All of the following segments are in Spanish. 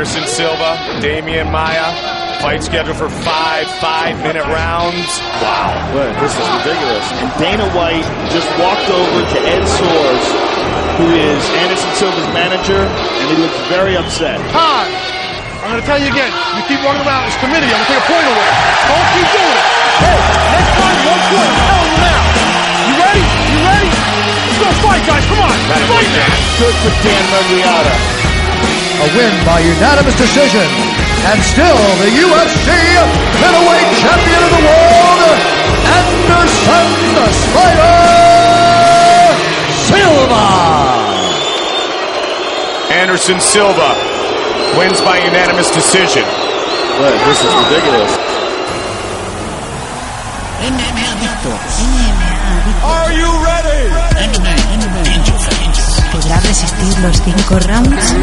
Anderson Silva, Damian Maya. Fight scheduled for five five-minute rounds. Wow, Look, this is ridiculous. And Dana White just walked over to Ed Soares, who is Anderson Silva's manager, and he looks very upset. Time. I'm going to tell you again. You keep running around this committee, I'm going to take a point away. Don't keep doing it. Hey, next time, one point. I'm telling you now. You ready? You ready? Let's go fight, guys. Come on. Fight now. Good for Dan Murriata. A win by unanimous decision. And still the UFC middleweight champion of the world, Anderson the Spider Silva. Anderson Silva wins by unanimous decision. Look, this is ridiculous. MMA Adictos. MMA Adictos. Are you ready? ¿Podrá resistir los cinco rounds?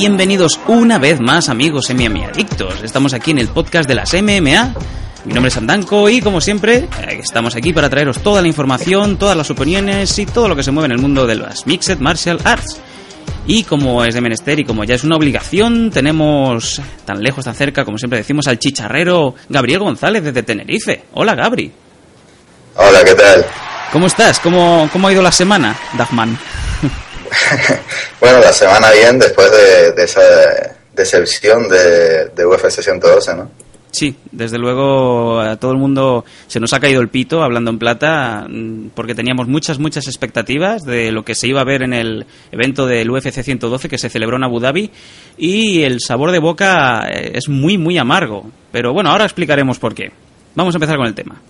Bienvenidos una vez más amigos MMA Adictos. Estamos aquí en el podcast de las MMA. Mi nombre es Andanco y como siempre eh, estamos aquí para traeros toda la información, todas las opiniones y todo lo que se mueve en el mundo de las Mixed Martial Arts. Y como es de menester y como ya es una obligación, tenemos tan lejos, tan cerca, como siempre decimos, al chicharrero Gabriel González desde Tenerife. Hola Gabri. Hola, ¿qué tal? ¿Cómo estás? ¿Cómo, cómo ha ido la semana, Dagman? bueno, la semana bien después de, esa decepción de, de UFC 112, ¿no? Sí, desde luego a todo el mundo se nos ha caído el pito, hablando en plata, mm, porque teníamos muchas, muchas expectativas de lo que se iba a ver en el evento del UFC 112 que se celebró en Abu Dhabi y el sabor de boca eh, es muy, muy amargo. Pero bueno, ahora explicaremos por qué. Vamos a empezar con el tema.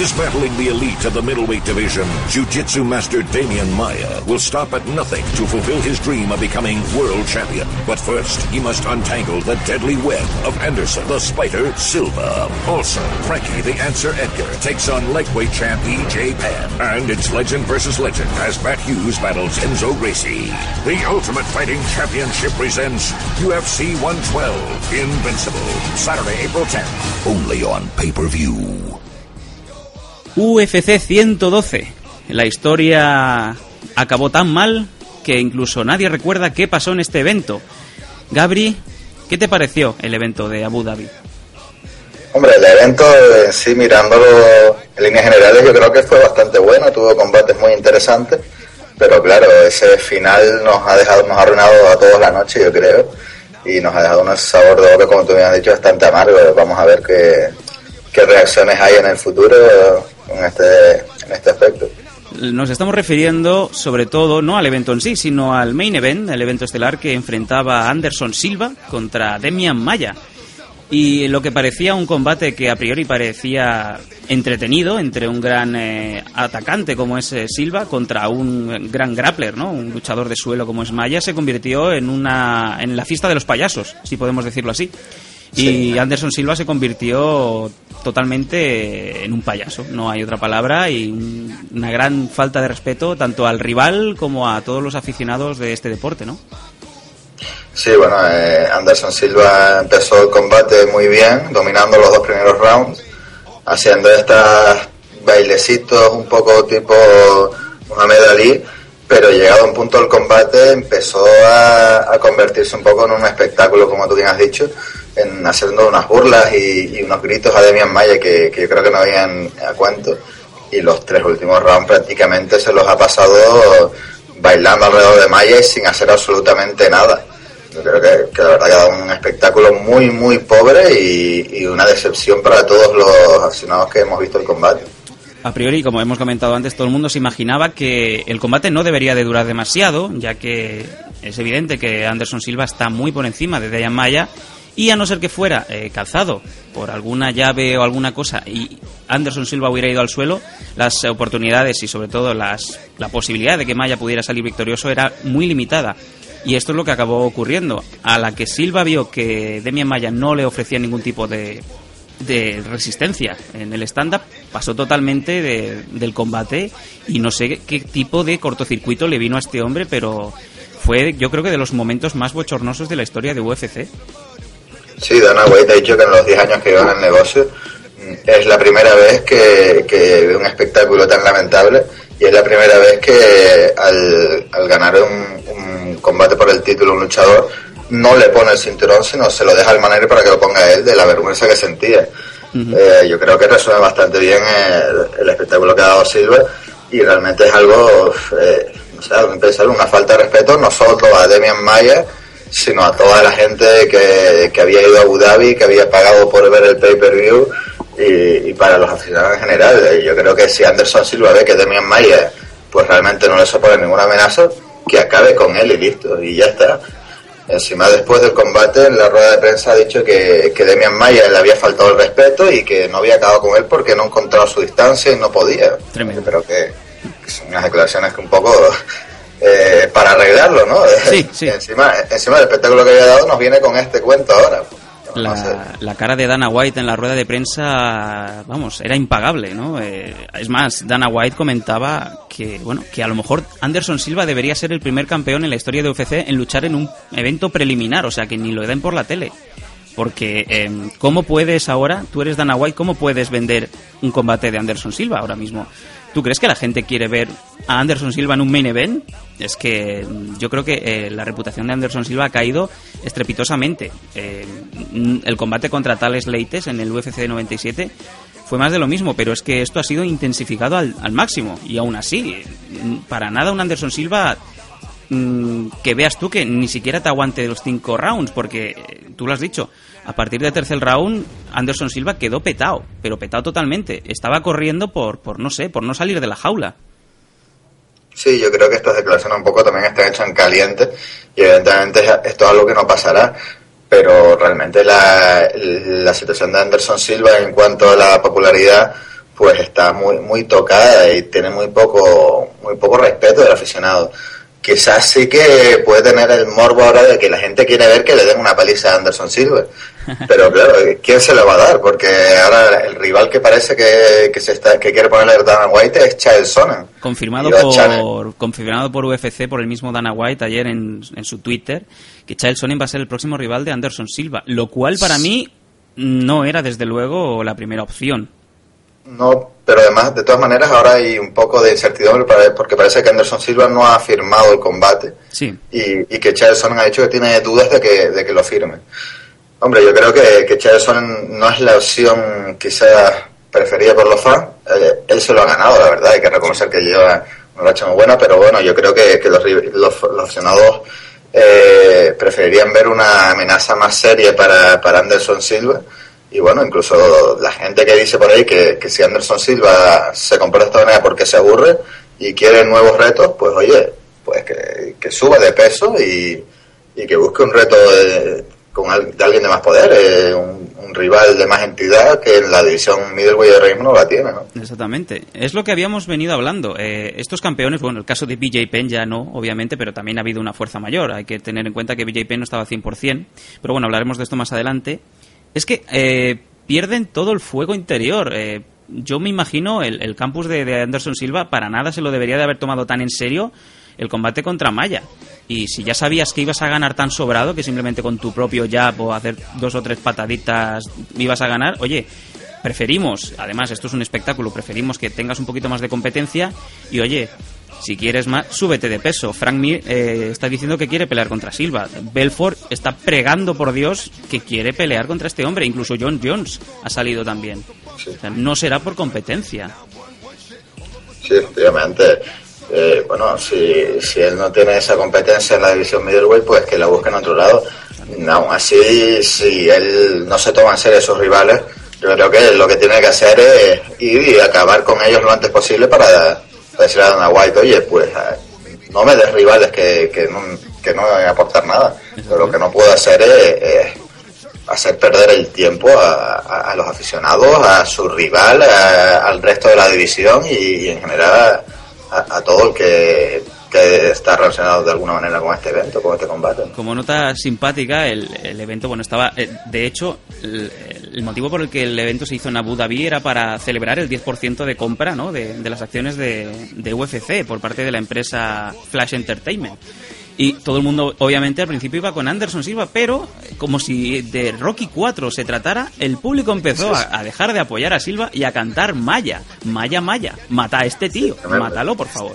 Dismantling the elite of the middleweight division, Jiu-Jitsu master Damian Maya will stop at nothing to fulfill his dream of becoming world champion. But first, he must untangle the deadly web of Anderson the Spider Silva. Also, Frankie the Answer Edgar takes on lightweight champ EJ Penn. And it's legend versus legend as Matt Hughes battles Enzo Gracie. The Ultimate Fighting Championship presents UFC 112 Invincible. Saturday, April 10th. Only on pay-per-view. UFC 112. La historia acabó tan mal que incluso nadie recuerda qué pasó en este evento. Gabri, ¿qué te pareció el evento de Abu Dhabi? Hombre, el evento en sí, mirándolo en líneas generales, yo creo que fue bastante bueno, tuvo combates muy interesantes, pero claro, ese final nos ha dejado, nos ha arruinado a todos la noche, yo creo, y nos ha dejado un sabor de boca, como tú me has dicho, bastante amargo. Vamos a ver qué, qué reacciones hay en el futuro en este, en este aspecto. Nos estamos refiriendo sobre todo no al evento en sí, sino al main event, el evento estelar que enfrentaba a Anderson Silva contra Demian Maya. Y lo que parecía un combate que a priori parecía entretenido entre un gran eh, atacante como es eh, Silva contra un gran grappler, ¿no? Un luchador de suelo como es Maya se convirtió en una en la fiesta de los payasos, si podemos decirlo así. Y Sí. Anderson Silva se convirtió totalmente en un payaso, no hay otra palabra, y un- una gran falta de respeto tanto al rival como a todos los aficionados de este deporte, ¿no? Sí, bueno, eh, Anderson Silva empezó el combate muy bien, dominando los dos primeros rounds, haciendo estos bailecitos un poco tipo Muhammad Ali, pero llegado a un punto del combate empezó a, a convertirse un poco en un espectáculo, como tú bien has dicho, en haciendo unas burlas y, y unos gritos a Demian Maya que, que yo creo que no habían a cuento. Y los tres últimos rounds prácticamente se los ha pasado bailando alrededor de Maya y sin hacer absolutamente nada. Yo creo que, que la verdad que ha dado un espectáculo muy, muy pobre y, y una decepción para todos los aficionados que hemos visto el combate. A priori, como hemos comentado antes, todo el mundo se imaginaba que el combate no debería de durar demasiado, ya que es evidente que Anderson Silva está muy por encima de Dayan Maya Y a no ser que fuera eh, calzado por alguna llave o alguna cosa y Anderson Silva hubiera ido al suelo, las oportunidades y sobre todo las, la posibilidad de que Maya pudiera salir victorioso era muy limitada. Y esto es lo que acabó ocurriendo. A la que Silva vio que Demian Maya no le ofrecía ningún tipo de, de resistencia en el stand-up, pasó totalmente de- del combate y no sé qué tipo de cortocircuito le vino a este hombre, pero fue yo creo que de los momentos más bochornosos de la historia de UFC. Sí, Dana White ha dicho que en los 10 años que lleva en el negocio mm, es la primera vez que, que ve un espectáculo tan lamentable y es la primera vez que al, al ganar un, un combate por el título un luchador no le pone el cinturón sino se lo deja al manager para que lo ponga él de la vergüenza que sentía. Eh, yo creo que resuelve bastante bien el, el espectáculo que ha dado Silva y realmente es algo, eh, sé, algo impensable, una falta de respeto no solo a Demian Mayer sino a toda la gente que, que había ido a Abu Dhabi, que había pagado por ver el pay-per-view y, y para los aficionados en general. Yo creo que si Anderson Silva ve que Demian Mayer pues realmente no le supone ninguna amenaza, que acabe con él y listo, y ya está. Encima después del combate en la rueda de prensa ha dicho que, que Demian Mayer le había faltado el respeto y que no había acabado con él porque no encontraba su distancia y no podía. Tremendo. Pero que, que son unas declaraciones que un poco eh, para arreglarlo, ¿no? Sí, sí. encima, encima del espectáculo que había dado nos viene con este cuento ahora. No sé. La, la cara de Dana White en la rueda de prensa, vamos, era impagable, ¿no? Eh, es más, Dana White comentaba que, bueno, que a lo mejor Anderson Silva debería ser el primer campeón en la historia de UFC en luchar en un evento preliminar, o sea, que ni lo den por la tele. Porque, eh, ¿cómo puedes ahora, tú eres Dana White, cómo puedes vender un combate de Anderson Silva ahora mismo? ¿Tú crees que la gente quiere ver a Anderson Silva en un main event? Es que mm, yo creo que eh, la reputación de Anderson Silva ha caído estrepitosamente. Eh, el combate contra Tales Leites en el UFC 97 fue más de lo mismo, pero es que esto ha sido intensificado al, al máximo. Y aún así, mm, para nada un Anderson Silva mm, que veas tú que ni siquiera te aguante los cinco rounds, porque eh, tú lo has dicho, a partir del tercer round Anderson Silva quedó petado, pero petado totalmente. Estaba corriendo por, por no sé, por no salir de la jaula. Sí, yo creo que estas declaraciones un poco también están hechas en caliente y evidentemente esto es algo que no pasará, pero realmente la, la situación de Anderson Silva en cuanto a la popularidad pues está muy muy tocada y tiene muy poco muy poco respeto del aficionado. Quizás sí que puede tener el morbo ahora de que la gente quiere ver que le den una paliza a Anderson Silva. Pero claro, ¿quién se le va a dar? Porque ahora el rival que parece que, que se está, que quiere ponerle a Dana White es Chael Sonnen. Confirmado por, confirmado por UFC, por el mismo Dana White ayer en, en su Twitter, que Chael Sonnen va a ser el próximo rival de Anderson Silva, lo cual para mí no era desde luego la primera opción. No, pero además, de todas maneras, ahora hay un poco de incertidumbre porque parece que Anderson Silva no ha firmado el combate Sí, y, y que Chael Sonnen ha dicho que tiene dudas de que, de que lo firme. Hombre, yo creo que, que no es la opción quizás preferida por los fans. Eh, él se lo ha ganado, la verdad, hay que reconocer que lleva una racha muy buena, pero bueno, yo creo que, que los, los, los aficionados eh, preferirían ver una amenaza más seria para, para Anderson Silva. Y bueno, incluso la gente que dice por ahí que, que si Anderson Silva se comporta de esta manera porque se aburre y quiere nuevos retos, pues oye, pues que, que suba de peso y, y que busque un reto de, con al- de alguien de más poder, eh, un, rival de más entidad que en la división middleweight de mismo no la tiene, ¿no? exactamente. Es lo que habíamos venido hablando. Eh, estos campeones, bueno, el caso de BJ Penn ya no, obviamente, pero también ha habido una fuerza mayor. Hay que tener en cuenta que BJ Penn no estaba al 100%, pero bueno, hablaremos de esto más adelante. Es que eh, pierden todo el fuego interior. Eh, yo me imagino el, el campus de, de Anderson Silva para nada se lo debería de haber tomado tan en serio el combate contra Maya. Y si ya sabías que ibas a ganar tan sobrado que simplemente con tu propio jab o hacer dos o tres pataditas ibas a ganar, oye, preferimos, además esto es un espectáculo, preferimos que tengas un poquito más de competencia y oye, si quieres más, súbete de peso. Frank Mir eh, está diciendo que quiere pelear contra Silva. Belfort está pregando por Dios que quiere pelear contra este hombre. Incluso John Jones ha salido también. Sí. O sea, no será por competencia. Sí, efectivamente. Eh, bueno, si, si él no tiene esa competencia en la división middleweight, pues que la busque en otro lado. Aún así, si él no se toma en serio a sus rivales, yo creo que lo que tiene que hacer es ir y acabar con ellos lo antes posible para, para decirle a Dana White, oye, pues eh, no me des rivales que, que, no, que no van a aportar nada. Pero lo que no puedo hacer es, hacer perder el tiempo a, a- los aficionados, a su rival, a- al resto de la división y, en general a, todo el que, está relacionado de alguna manera con este evento, con este combate. Como nota simpática, el, el evento, bueno, estaba. eh, de hecho, el motivo por el que el evento se hizo en Abu Dhabi era para celebrar el 10% de compra ¿no? de, de las acciones de, de UFC por parte de la empresa Flash Entertainment. Y todo el mundo, obviamente, al principio iba con Anderson Silva, pero como si de Rocky 4 se tratara, el público empezó a, a dejar de apoyar a Silva y a cantar Maya, Maya, Maya. Mata a este tío, Tremendo. mátalo, por favor.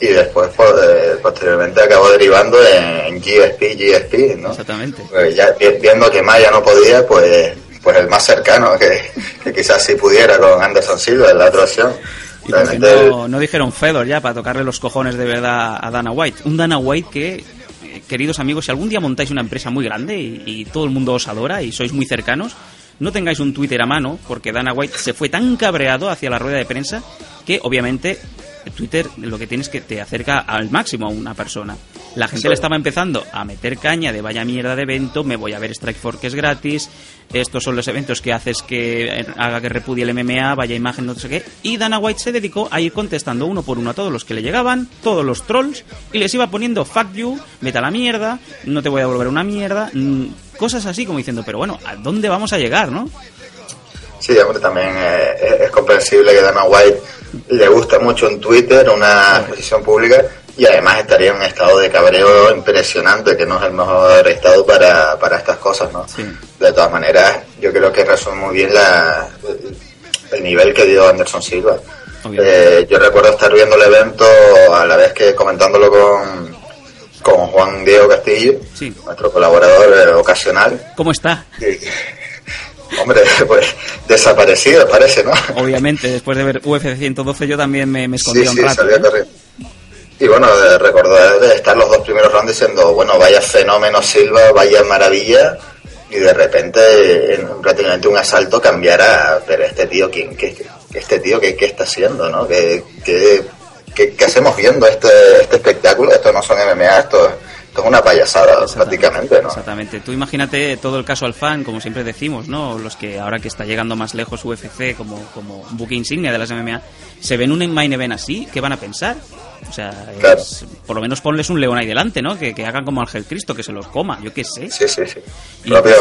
Y después, po- eh, posteriormente, acabó derivando en GSP, GSP, ¿no? Exactamente. Pues ya vi- viendo que Maya no podía, pues pues el más cercano, que, que quizás sí pudiera con Anderson Silva en la otra opción. Y no, no dijeron Fedor ya para tocarle los cojones de verdad a Dana White. Un Dana White que, eh, queridos amigos, si algún día montáis una empresa muy grande y, y todo el mundo os adora y sois muy cercanos, no tengáis un Twitter a mano porque Dana White se fue tan cabreado hacia la rueda de prensa que obviamente Twitter lo que tienes que te acerca al máximo a una persona. La gente le estaba empezando a meter caña de vaya mierda de evento, me voy a ver Strike Force que es gratis, estos son los eventos que haces que eh, haga que repudie el MMA, vaya imagen, no sé qué. Y Dana White se dedicó a ir contestando uno por uno a todos los que le llegaban, todos los trolls, y les iba poniendo fuck you, vete a la mierda, no te voy a devolver una mierda, mm, cosas así como diciendo, pero bueno, ¿a dónde vamos a llegar, no? Sí, hombre, también eh, es, es comprensible que Dana White le gusta mucho en Twitter una exposición pública y además estaría en un estado de cabreo impresionante, que no es el mejor estado para, para estas cosas, ¿no? Sí. De todas maneras, yo creo que resume muy bien la, el nivel que dio Anderson Silva. Eh, yo recuerdo estar viendo el evento a la vez que comentándolo con, con Juan Diego Castillo, Sí. nuestro colaborador eh, ocasional. ¿Cómo está? Y, hombre, pues desaparecido parece, ¿no? Obviamente, después de ver UFC 112 yo también me, me escondí Sí, un sí, rato. ¿eh? Y bueno, de recordar de estar los dos primeros rounds diciendo, bueno, vaya fenómeno Silva, vaya maravilla, y de repente en prácticamente un asalto cambiara, pero este tío, ¿quién, qué, este tío qué, qué está haciendo, no? ¿Qué, qué, qué- qué hacemos viendo este, este espectáculo? Esto no son MMA, esto, esto es una payasada prácticamente, ¿no? Exactamente. Tú imagínate todo el caso al fan, como siempre decimos, ¿no? Los que ahora que está llegando más lejos UFC como, como buque insignia de las MMA, se ven un main event así, ¿qué van a pensar? O sea, es- por lo menos ponles un león ahí delante, ¿no? Que, que hagan como Ángel Cristo, que se los coma, yo qué sé. Sí, sí, sí. Y pues,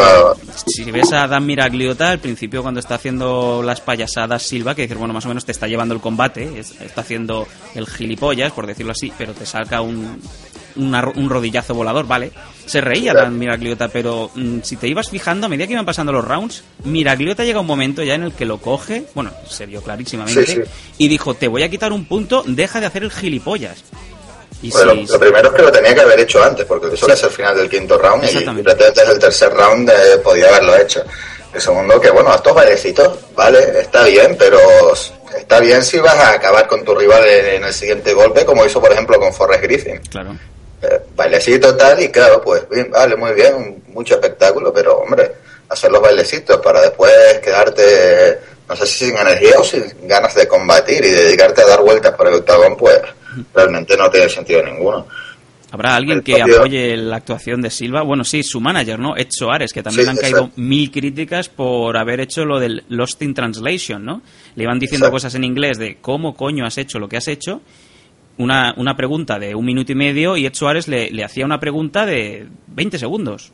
si ves a Dan Miragliota al principio cuando está haciendo las payasadas Silva, que dices, bueno, más o menos te está llevando el combate, es- está haciendo el gilipollas, por decirlo así, pero te saca un, una un rodillazo volador, ¿vale? Se reía. Dan Miragliota, pero mm, si te ibas fijando, a medida que iban pasando los rounds, Miragliota llega un momento ya en el que lo coge, bueno, se vio clarísimamente, Sí, sí. y dijo, te voy a quitar un punto, deja de hacer el gilipollas. Y Bueno, sí, lo, lo primero es que lo tenía que haber hecho antes, porque eso es el final del quinto round y prácticamente desde el tercer round eh, podía haberlo hecho. El segundo, que bueno, estos bailecitos, vale, está bien, pero está bien si vas a acabar con tu rival en, en el siguiente golpe, como hizo por ejemplo con Forrest Griffin. claro. Eh, bailecito tal, y claro, pues bien, vale, muy bien, mucho espectáculo, pero hombre, hacer los bailecitos para después quedarte, no sé si sin energía o sin ganas de combatir y dedicarte a dar vueltas por el octagón, pues realmente no tiene sentido ninguno. ¿Habrá alguien El que propio- apoye la actuación de Silva? Bueno, sí, su manager, ¿no? Ed Soares, que también Sí, han caído mil críticas por haber hecho lo del Lost in Translation, ¿no? Le iban diciendo Exacto. cosas en inglés de cómo coño has hecho lo que has hecho. Una, una pregunta de un minuto y medio y Ed Soares le, le hacía una pregunta de 20 segundos.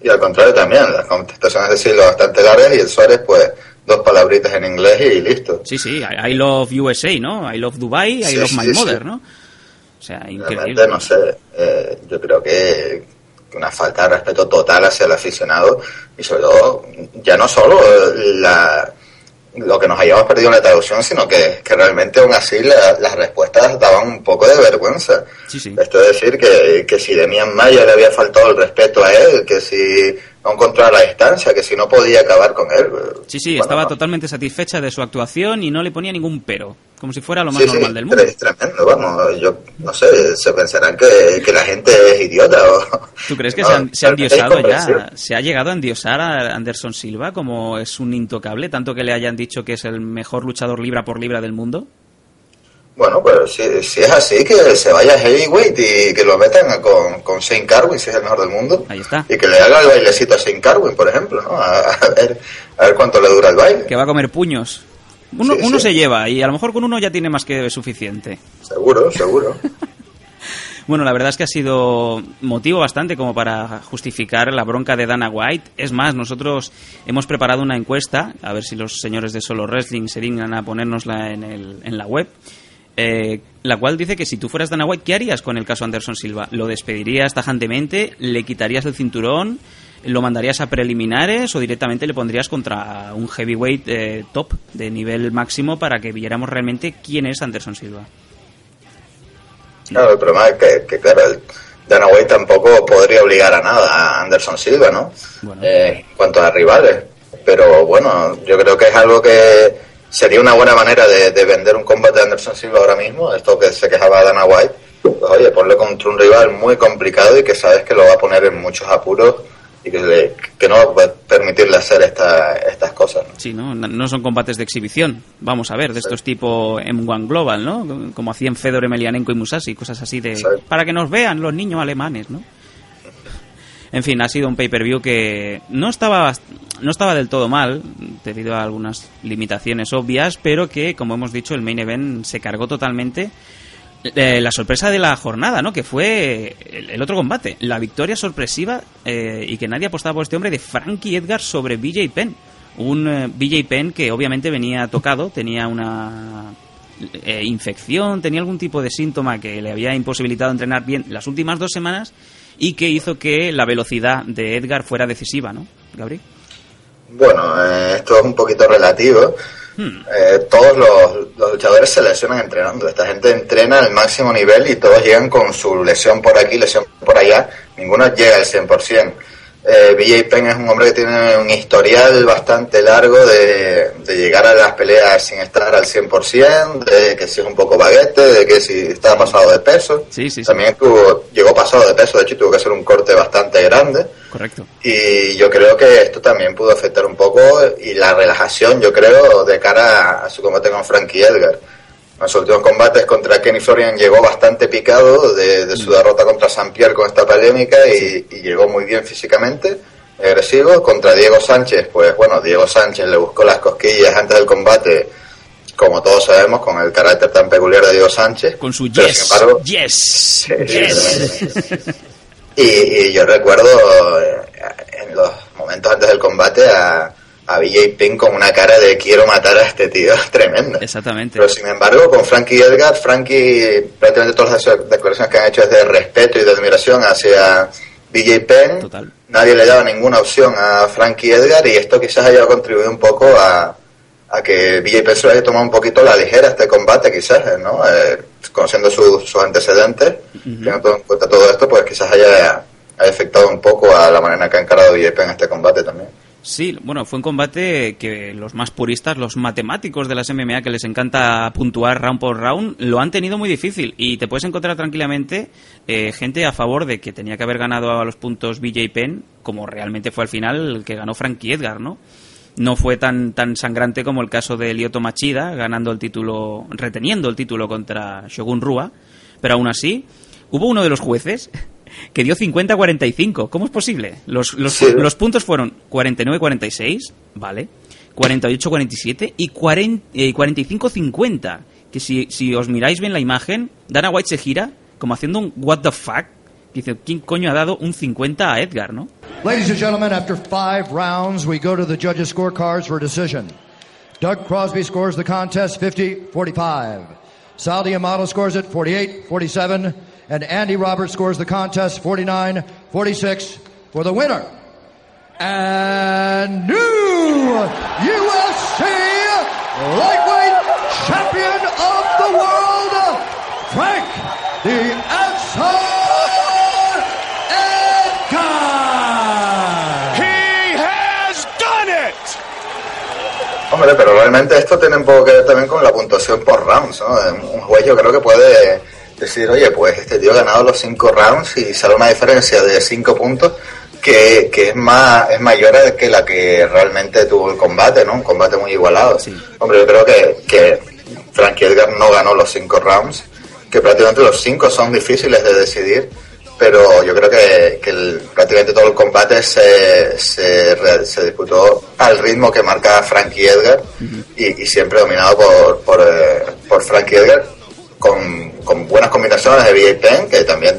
Y al contrario también, las contestaciones de Silva bastante largas y el Suárez, pues dos palabritas en inglés y listo. Sí, sí, I, love USA, ¿no? I love Dubai, I Sí, love sí, my sí. mother, ¿no? O sea, increíble. Realmente, no sé, eh, yo creo que una falta de respeto total hacia el aficionado y sobre todo, ya no solo eh, la, lo que nos hayamos perdido en la traducción, sino que, que realmente aún así la- las respuestas daban un poco de vergüenza. Sí, sí. Esto es decir, que, que si Demian Maya le había faltado el respeto a él, que si no encontraba la distancia, que si no podía acabar con él. eh, Sí, sí, bueno, estaba no. totalmente satisfecha de su actuación y no le ponía ningún pero. Como si fuera lo más Sí, normal sí, del mundo. Es tremendo, vamos. Yo no sé, se pensarán que, que la gente es idiota. O, ¿Tú crees que No, se, han, se ya? ¿Se ha llegado a endiosar a Anderson Silva como es un intocable? Tanto que le hayan dicho que es el mejor luchador libra por libra del mundo. Bueno, pues si, si es así, que se vaya heavyweight y que lo metan con, con Shane Carwin, si es el mejor del mundo. Ahí está. Y que le haga el bailecito a Shane Carwin, por ejemplo, ¿no? A, a ver, a ver cuánto le dura el baile. Que va a comer puños. Uno, Sí, uno sí. se lleva y a lo mejor con uno ya tiene más que suficiente. Seguro, seguro. Bueno, la verdad es que ha sido motivo bastante como para justificar la bronca de Dana White. Es más, nosotros hemos preparado una encuesta, a ver si los señores de Solo Wrestling se dignan a ponérnosla en, el, en la web, eh, la cual dice que si tú fueras Dana White, ¿qué harías con el caso Anderson Silva? ¿Lo despedirías tajantemente? ¿Le quitarías el cinturón? ¿Lo mandarías a preliminares o directamente le pondrías contra un heavyweight eh, top de nivel máximo para que viéramos realmente quién es Anderson Silva? Claro, el problema es que, que, claro, el Dana White tampoco podría obligar a nada a Anderson Silva, ¿no? Bueno. Eh, en cuanto a rivales. Pero bueno, yo creo que es algo que sería una buena manera de, de vender un combate de Anderson Silva ahora mismo, esto que se quejaba Dana White. Pues oye, ponle contra un rival muy complicado y que sabes que lo va a poner en muchos apuros y que, le- que no va a permitirle hacer esta- estas cosas. ¿no? Sí, ¿no? No- son combates de exhibición. Vamos a ver, de estos tipo M1 Global, ¿no? Como hacían Fedor Emelianenko y Musashi, cosas así de... Sí. Para que nos vean los niños alemanes, ¿no? En fin, ha sido un pay-per-view que no estaba, no estaba del todo mal, debido a algunas limitaciones obvias, pero que, como hemos dicho, el main event se cargó totalmente eh, la sorpresa de la jornada, ¿no? Que fue el, otro combate, la victoria sorpresiva eh, y que nadie apostaba por este hombre de Frankie Edgar sobre BJ Penn. Un eh, BJ Penn que obviamente venía tocado, tenía una eh, infección, tenía algún tipo de síntoma que le había imposibilitado entrenar bien las últimas dos semanas y que hizo que la velocidad de Edgar fuera decisiva, ¿no, Gabriel? Bueno, eh, esto es un poquito relativo. Hmm. Eh, todos los, los luchadores se lesionan entrenando. Esta gente entrena al máximo nivel y todos llegan con su lesión por aquí, lesión por allá. Ninguno llega al 100%. Eh, BJ Penn es un hombre que tiene un historial bastante largo de, de llegar a las peleas sin estar al 100%, de que si es un poco baguete, de que si está pasado de peso. Sí, sí, sí. También tuvo, llegó pasado de peso, de hecho tuvo que hacer un corte bastante grande. Correcto. Y yo creo que esto también pudo afectar un poco y la relajación, yo creo, de cara a, a su combate con Frankie Edgar. En los últimos combates contra Kenny Florian llegó bastante picado de, de su derrota contra San Pierre con esta polémica y, y llegó muy bien físicamente, agresivo. Contra Diego Sánchez, pues bueno, Diego Sánchez le buscó las cosquillas antes del combate, como todos sabemos, con el carácter tan peculiar de Diego Sánchez. Con su Pero, yes, sin embargo, yes, yes. Y, y yo recuerdo eh, en los momentos antes del combate a, a BJ Penn con una cara de quiero matar a este tío tremenda. Exactamente. Pero sin embargo, con Frankie Edgar, Frankie, prácticamente todas las declaraciones que han hecho es de respeto y de admiración hacia BJ Penn. Total. Nadie le daba ninguna opción a Frankie Edgar y esto quizás haya contribuido un poco a, a que BJ Penn se lo haya tomado un poquito la ligera este combate, quizás, ¿no? Eh, conociendo su- sus antecedentes, teniendo todo en cuenta todo esto, pues quizás haya, haya afectado un poco a la manera que ha encarado BJ Penn este combate también. Sí, bueno, fue un combate que los más puristas, los matemáticos de las MMA que les encanta puntuar round por round, lo han tenido muy difícil y te puedes encontrar tranquilamente eh, gente a favor de que tenía que haber ganado a los puntos BJ Penn, como realmente fue al final el que ganó Frankie Edgar, ¿no? No fue tan, tan sangrante como el caso de Lyoto Machida, ganando el título, reteniendo el título contra Shogun Rua, pero aún así, hubo uno de los jueces que dio 50-45. ¿Cómo es posible? Los, los, Sí. los puntos fueron 49-46, ¿vale? 48-47 y 40 eh, 45-50. Que si, si os miráis bien la imagen, Dana White se gira como haciendo un what the fuck. Dice, ¿quién coño ha dado un 50 a Edgar, no? Ladies and gentlemen, after five rounds, we go to the judges' scorecards for a decision. Doug Crosby scores the contest 50 45. Sal Diamato scores it 48 47. And Andy Roberts scores the contest 49 46 for the winner. And new UFC lightweight champion of the world, Frank the Hombre, pero realmente esto tiene un poco que ver también con la puntuación por rounds, ¿no? Un juez yo creo que puede decir, oye, pues este tío ha ganado los cinco rounds y sale una diferencia de cinco puntos que, que es más es mayor que la que realmente tuvo el combate, ¿no? Un combate muy igualado. Sí. Hombre, yo creo que, que Frankie Edgar no ganó los cinco rounds, que prácticamente los cinco son difíciles de decidir, pero yo creo que, que el- prácticamente todo el combate se, se, re- se disputó al ritmo que marcaba Frankie Edgar y, y siempre dominado por, por, eh, por Frankie Edgar con, con buenas combinaciones de BJ Penn, que también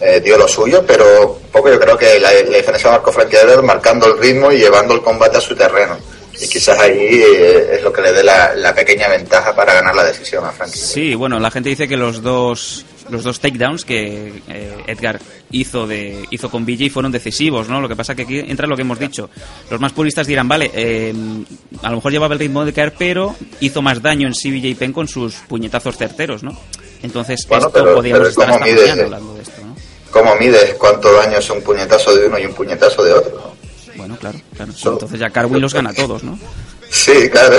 eh, dio lo suyo, pero un poco yo creo que la, la diferencia marcó Frankie Edgar marcando el ritmo y llevando el combate a su terreno. Y quizás ahí eh, es lo que le dé la, la pequeña ventaja para ganar la decisión a Frankie. Sí, bueno, la gente dice que los dos los dos takedowns que eh, Edgar hizo de hizo con BJ fueron decisivos, ¿no? Lo que pasa que aquí entra lo que hemos dicho. Los más puristas dirán, vale, eh, a lo mejor llevaba el ritmo de caer, pero hizo más daño en sí BJ Penn con sus puñetazos certeros, ¿no? Entonces Bueno, esto pero- podíamos pero estar ¿cómo hasta mañana hablando de esto, ¿no? ¿Cómo mides cuánto daño es un puñetazo de uno y un puñetazo de otro? Bueno, claro, claro. Entonces ya Carwin los gana a todos, ¿no? Sí, claro.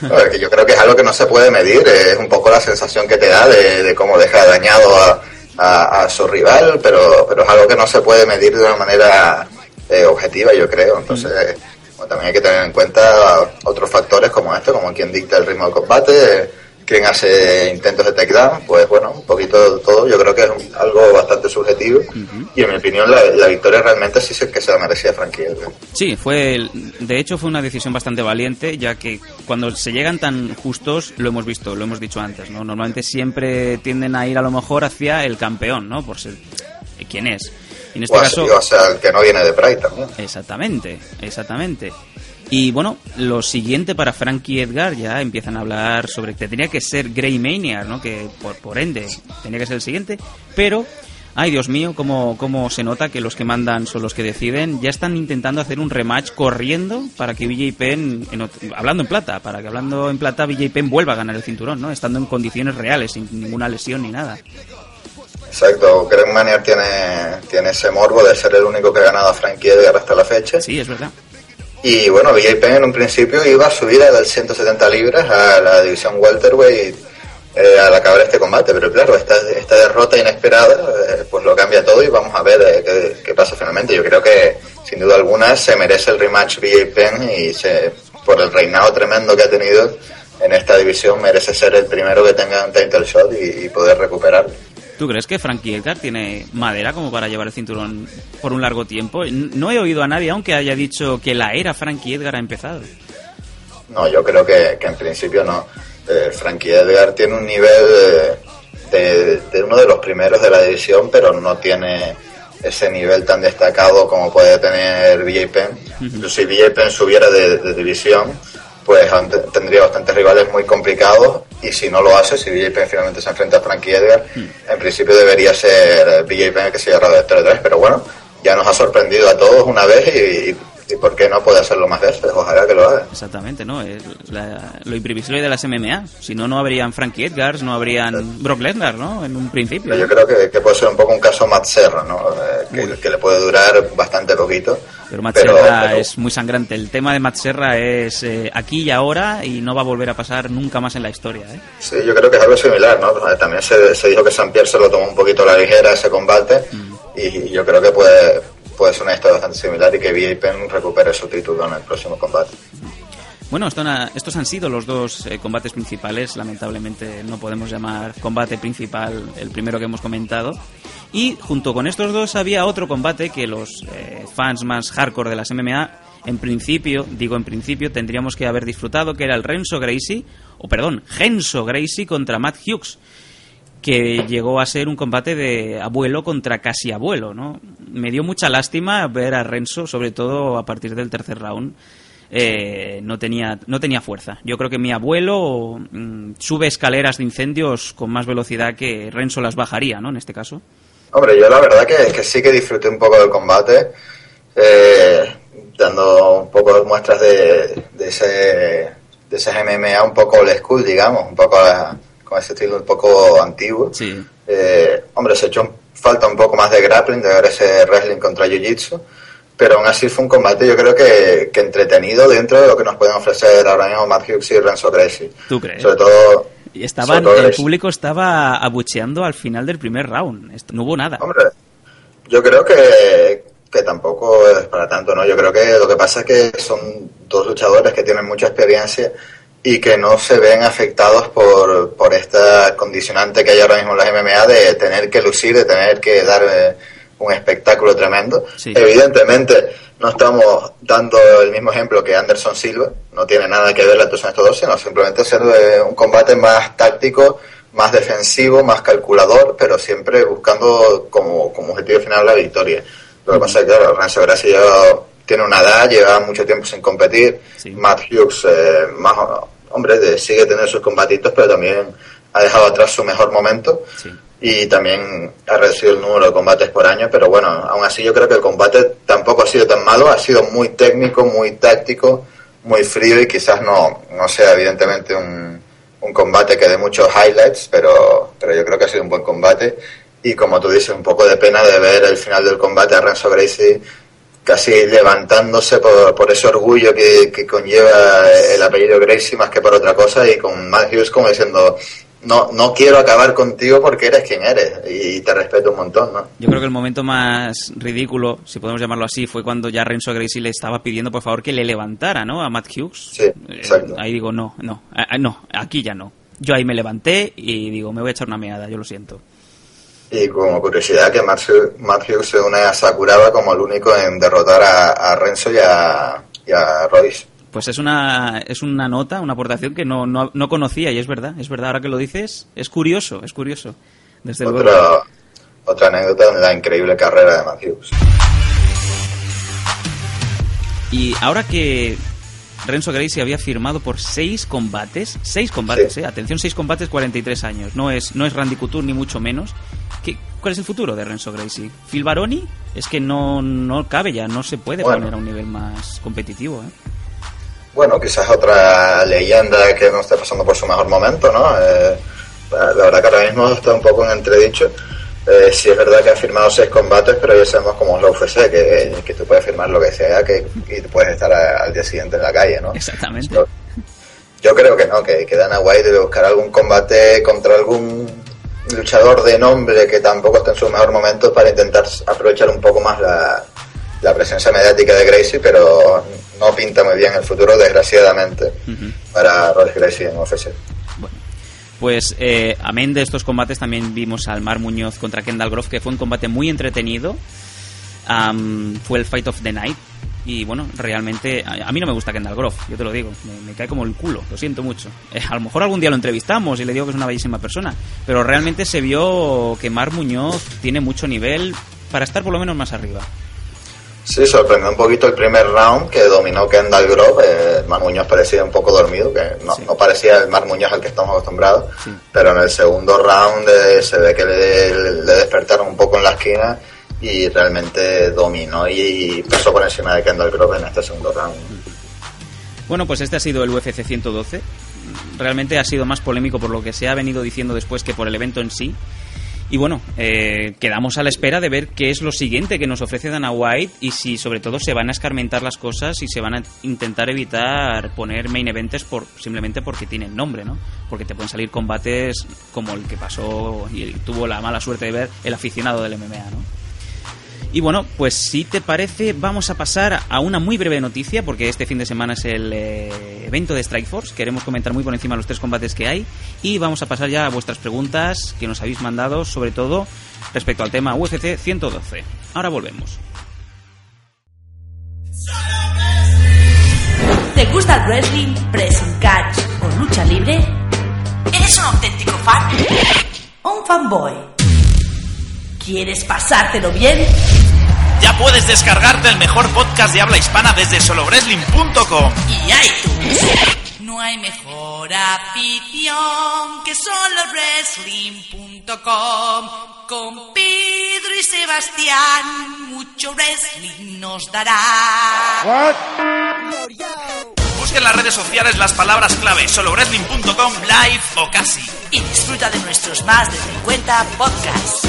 Yo creo que es algo que no se puede medir, es un poco la sensación que te da de, de cómo deja dañado a, a- a su rival, pero, pero es algo que no se puede medir de una manera eh, objetiva, yo creo. Entonces, bueno, también hay que tener en cuenta otros factores como este, como quien dicta el ritmo del combate, quien hace intentos de takedown, pues bueno, un poquito de todo, yo creo que es un- algo bastante subjetivo y en mi opinión la, la victoria realmente sí es que se la merecía Frankie Edgar. Sí, fue el- de hecho fue una decisión bastante valiente, ya que cuando se llegan tan justos, lo hemos visto, lo hemos dicho antes, ¿no? Normalmente siempre tienden a ir a lo mejor hacia el campeón, ¿no? Por ser eh, quién es. Y en este o, caso, o sea, el que no viene de Pride también. exactamente, exactamente. Y bueno, lo siguiente para Frankie Edgar ya empiezan a hablar sobre que tendría que ser Grey Mania, ¿no? Que por, por ende tenía que ser el siguiente, pero Ay, Dios mío, cómo, cómo se nota que los que mandan son los que deciden. Ya están intentando hacer un rematch corriendo para que BJ Penn, en hablando en plata, para que hablando en plata BJ Penn vuelva a ganar el cinturón, ¿no? Estando en condiciones reales, sin ninguna lesión ni nada. Exacto, Greg Manier tiene, tiene ese morbo de ser el único que ha ganado a Frankie Edgar hasta la fecha. Sí, es verdad. Y bueno, BJ en un principio iba a subir del 170 libras a la división welterweight eh, al acabar este combate, pero claro, esta, esta derrota inesperada eh, pues lo cambia todo y vamos a ver eh, qué, pasa finalmente. Yo creo que sin duda alguna se merece el rematch BJ Penn y se, por el reinado tremendo que ha tenido en esta división merece ser el primero que tenga un title shot y poder recuperarlo. ¿Tú crees que Frankie Edgar tiene madera como para llevar el cinturón por un largo tiempo? No he oído a nadie aunque haya dicho que la era Frankie Edgar ha empezado. No, yo creo que, que en principio no. Eh, Frankie Edgar tiene un nivel eh, de, de uno de los primeros de la división, pero no tiene ese nivel tan destacado como puede tener BJ Penn. Si BJ Penn subiera de, de división, pues tendría bastantes rivales muy complicados y si no lo hace, si BJ Penn finalmente se enfrenta a Frankie Edgar, en principio debería ser BJ Penn que se lleva de 3 pero bueno, ya nos ha sorprendido a todos una vez y, y, y ¿por qué no puede hacerlo más veces? Ojalá que lo haga. Exactamente, ¿no? Es la- lo imprevisible de las MMA. Si no, no habrían Frankie Edgars, no habrían Brock Lesnar, ¿no? En un principio. Yo creo que, que puede ser un poco un caso Matt Serra, ¿no? Eh, que, que le puede durar bastante poquito. Pero Matt pero- Serra pero- es muy sangrante. El tema de Matt Serra es eh, aquí y ahora y no va a volver a pasar nunca más en la historia, ¿eh? Sí, yo creo que es algo similar, ¿no? Eh, También se, se dijo que San Pierre se lo tomó un poquito a la ligera ese combate y yo creo que puede, puede ser una historia bastante similar y que BJ Penn recupere su título en el próximo combate. Bueno, estos han sido los dos eh, combates principales. Lamentablemente no podemos llamar combate principal el primero que hemos comentado. Y junto con estos dos había otro combate que los eh, fans más hardcore de las MMA, en principio, digo en principio, tendríamos que haber disfrutado, que era el Renzo Gracie, o perdón, Genso Gracie contra Matt Hughes que llegó a ser un combate de abuelo contra casi abuelo, ¿no? Me dio mucha lástima ver a Renzo, sobre todo a partir del tercer round. eh, no tenía no tenía fuerza. Yo creo que mi abuelo mm, sube escaleras de incendios con más velocidad que Renzo las bajaría, ¿no? En este caso. Hombre, yo la verdad que, que sí que disfruté un poco del combate, eh, dando un poco muestras de, de ese de ese MMA un poco old school, digamos, un poco a- con ese estilo un poco antiguo. Sí. Eh, hombre, se echó falta un poco más de grappling, de ver ese wrestling contra jiu-jitsu, pero aún así fue un combate yo creo que, que entretenido dentro de lo que nos pueden ofrecer ahora mismo Matt Hughes y Renzo Gracie. ¿Tú crees? Sobre todo... Y estaban, sobre todo el público estaba abucheando al final del primer round. Esto- No hubo nada. Hombre, yo creo que, que tampoco es para tanto, ¿no? Yo creo que lo que pasa es que son dos luchadores que tienen mucha experiencia y que no se ven afectados por, por esta condicionante que hay ahora mismo en las MMA de tener que lucir, de tener que dar eh, un espectáculo tremendo. Sí. Evidentemente, no estamos dando el mismo ejemplo que Anderson Silva, no tiene nada que ver la actuación de estos dos, sino simplemente ser eh, un combate más táctico, más defensivo, más calculador, pero siempre buscando como, como objetivo final la victoria. Lo que pasa es que, claro, Renzo Gracie ya tiene una edad, lleva mucho tiempo sin competir. Sí. Matt Hughes, eh, más, hombre, de- sigue teniendo sus combatitos, pero también ha dejado atrás su mejor momento. Sí. Y también ha reducido el número de combates por año, pero bueno, aún así yo creo que el combate tampoco ha sido tan malo, ha sido muy técnico, muy táctico, muy frío y quizás no, no sea evidentemente un, un combate que dé muchos highlights, pero, pero yo creo que ha sido un buen combate. Y como tú dices, un poco de pena de ver el final del combate a Renzo Gracie casi levantándose por, por ese orgullo que, que conlleva el apellido Gracie más que por otra cosa y con Matt Hughes como diciendo no, no quiero acabar contigo porque eres quien eres y te respeto un montón, ¿no? Yo creo que el momento más ridículo, si podemos llamarlo así, fue cuando ya Renzo Gracie le estaba pidiendo por favor que le levantara, ¿no? A Matt Hughes. Sí, Eh, ahí digo, no, no, no, aquí ya no. Yo ahí me levanté y digo, me voy a echar una meada, yo lo siento. Y como curiosidad que Matt Hughes, Matt Hughes se une a Sakuraba como el único en derrotar a, a Renzo y a, y a Royce. Pues es una, es una nota, una aportación que no, no, no conocía y es verdad, es verdad, ahora que lo dices, es curioso, es curioso. Desde luego. Otra, anécdota en la increíble carrera de Matt Hughes. Y ahora que Renzo Gracie había firmado por seis combates, seis combates, Sí. eh, atención, seis combates, 43 años, no es, no es Randy Couture ni mucho menos. ¿Qué, ¿Cuál es el futuro de Renzo Gracie? ¿Phil Baroni? Es que no, no cabe ya, no se puede Bueno. poner a un nivel más competitivo. ¿eh? Bueno, quizás otra leyenda que no esté pasando por su mejor momento, ¿no? Eh, la verdad que ahora mismo está un poco en entredicho. Eh, sí es verdad que ha firmado seis combates, pero ya sabemos cómo es la UFC, que, que tú puedes firmar lo que sea que, y puedes estar a- al día siguiente en la calle, ¿no? Exactamente. Yo, yo creo que no, que, que Dana White debe buscar algún combate contra algún luchador de nombre que tampoco esté en su mejor momento para intentar aprovechar un poco más la, la presencia mediática de Gracie, pero no pinta muy bien el futuro, desgraciadamente, para Royce Gracie en UFC. Bueno, pues eh, amén de estos combates también vimos al Mar Muñoz contra Kendall Grove, que fue un combate muy entretenido. Am, fue el Fight of the Night. Y bueno, realmente a, a mí no me gusta Kendall Grove, yo te lo digo, me, me cae como el culo, lo siento mucho. Eh, a lo mejor algún día lo entrevistamos y le digo que es una bellísima persona, pero realmente se vio que Mar Muñoz tiene mucho nivel para estar por lo menos más arriba. Sí, sorprendió un poquito el primer round que dominó Kendall Grove. Eh, Mar Muñoz parecía un poco dormido, que no, Sí. no parecía el Mar Muñoz al que estamos acostumbrados. Sí. Pero en el segundo round eh, se ve que le, le despertaron un poco en la esquina y realmente dominó y, pasó por encima de Kendall Grove en este segundo round. Bueno, pues este ha sido el UFC 112. Realmente ha sido más polémico por lo que se ha venido diciendo después que por el evento en sí. Y bueno, eh, quedamos a la espera de ver qué es lo siguiente que nos ofrece Dana White y si sobre todo se van a escarmentar las cosas y se van a intentar evitar poner main events por, simplemente porque tienen nombre, ¿no? Porque te pueden salir combates como el que pasó y tuvo la mala suerte de ver el aficionado del MMA, ¿no? Y bueno, pues si te parece, vamos a pasar a una muy breve noticia, porque este fin de semana es el eh, evento de Strikeforce. Queremos comentar muy por encima los tres combates que hay. Y vamos a pasar ya a vuestras preguntas que nos habéis mandado, sobre todo respecto al tema UFC 112. Ahora volvemos. ¿Te gusta el wrestling, pressing catch o lucha libre? ¿Eres un auténtico fan? ¿O un fanboy? ¿Quieres pasártelo bien? Ya puedes descargarte el mejor podcast de habla hispana desde solowrestling.com. Y iTunes. No hay mejor afición que solowrestling.com. Con Pedro y Sebastián, mucho wrestling nos dará. Busca en las redes sociales las palabras clave solowrestling.com live o casi. Y disfruta de nuestros más de 50 podcasts.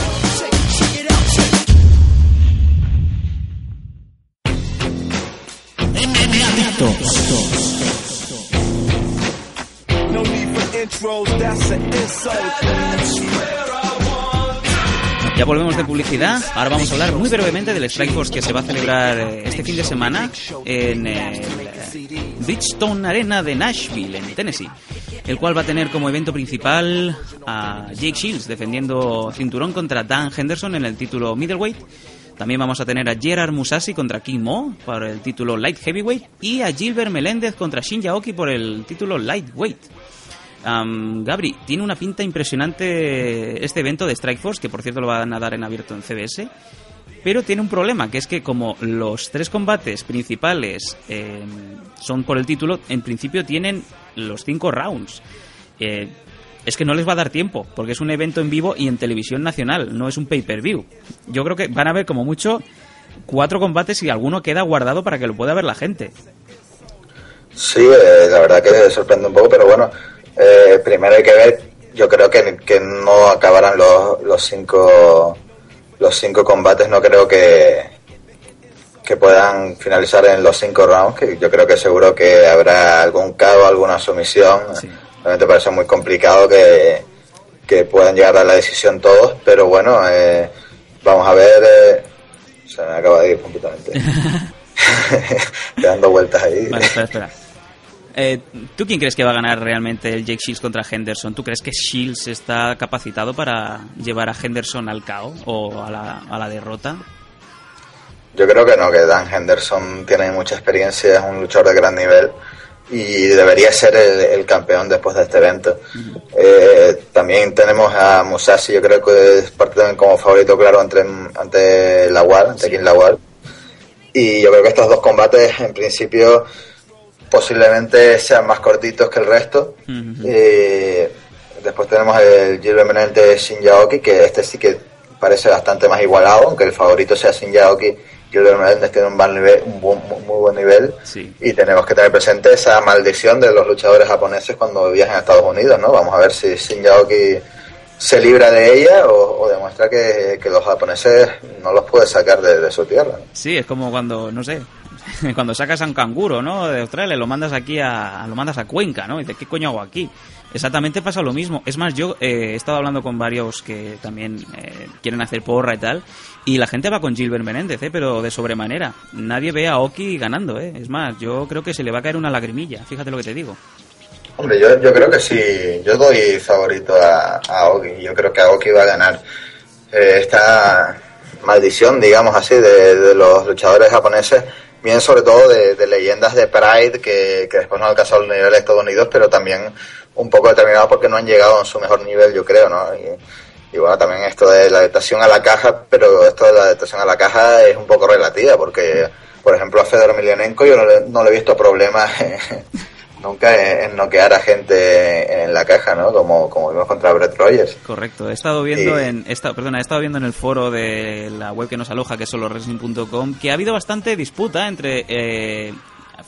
Ya volvemos de publicidad. Ahora vamos a hablar muy brevemente del Strikeforce que se va a celebrar eh, este fin de semana en el eh, Bridgestone Arena de Nashville, en Tennessee. El cual va a tener como evento principal a Jake Shields defendiendo cinturón contra Dan Henderson en el título Middleweight. También vamos a tener a Gerard Musashi contra King Mo por el título Light Heavyweight y a Gilbert Meléndez contra Shin Yaoki por el título Lightweight. Am, Gabri, tiene una pinta impresionante este evento de Strikeforce, que por cierto lo van a dar en abierto en CBS, pero tiene un problema, que es que como los tres combates principales eh, son por el título, en principio tienen los cinco rounds. Eh, es que no les va a dar tiempo, porque es un evento en vivo y en televisión nacional, no es un pay-per-view. Yo creo que van a ver como mucho cuatro combates y alguno queda guardado para que lo pueda ver la gente. Sí, eh, la verdad que sorprende un poco, pero bueno, eh, primero hay que ver, yo creo que, que no acabarán los, los cinco los cinco combates, no creo que que puedan finalizar en los cinco rounds, que yo creo que seguro que habrá algún cabo, alguna sumisión. Realmente parece muy complicado que, que puedan llegar a la decisión todos, pero bueno, eh, vamos a ver. eh, se me acaba de ir completamente. dando vueltas ahí. Vale, espera, espera. Eh, ¿Tú quién crees que va a ganar realmente el Jake Shields contra Henderson? ¿Tú crees que Shields está capacitado para llevar a Henderson al KO o a la, a la derrota? Yo creo que no, que Dan Henderson tiene mucha experiencia, es un luchador de gran nivel y debería ser el, el campeón después de este evento. Eh, también tenemos a Musashi, yo creo que es parte también como favorito claro ante, ante Lawal, ante King Lawal. Y yo creo que estos dos combates en principio posiblemente sean más cortitos que el resto. Eh, después tenemos el Gilbert Menendez Shin Yaoki, que este sí que parece bastante más igualado, aunque el favorito sea Shin Yaoki. Gilbert Menendez tiene un, buen nivel, un buen- muy, buen nivel y tenemos que tener presente esa maldición de los luchadores japoneses cuando viajan a Estados Unidos, ¿no? Vamos a ver si Shin Yaoki se libra de ella o, o demuestra que, que los japoneses no los puede sacar de, de su tierra. Sí, es como cuando, no sé, cuando sacas a un canguro, ¿no? De Australia, lo mandas aquí a, lo mandas a Cuenca, ¿no? Y dices, ¿qué coño hago aquí? Exactamente pasa lo mismo. Es más, yo eh, he estado hablando con varios que también eh, quieren hacer porra y tal, y la gente va con Gilbert Menéndez, ¿eh? Pero de sobremanera. Nadie ve a Oki ganando, ¿eh? Es más, yo creo que se le va a caer una lagrimilla, fíjate lo que te digo. Hombre, yo, yo creo que sí, yo doy favorito a, a Aoki, yo creo que Aoki va a ganar eh, esta maldición, digamos así, de, los luchadores japoneses, bien sobre todo de, de leyendas de Pride que, que después no han alcanzado el nivel de Estados Unidos, pero también un poco determinados porque no han llegado a su mejor nivel, yo creo, ¿no? Y, y bueno, también esto de la adaptación a la caja, pero esto de la adaptación a la caja es un poco relativa, porque, por ejemplo, a Fedor Emelianenko yo no le, no le he visto problemas nunca en, noquear a gente en la caja, ¿no? Como, como vimos contra Brett Rogers. Correcto, he estado viendo en esta, perdona, he estado viendo en el foro de la web que nos aloja, que es solowrestling.com, que ha habido bastante disputa entre eh,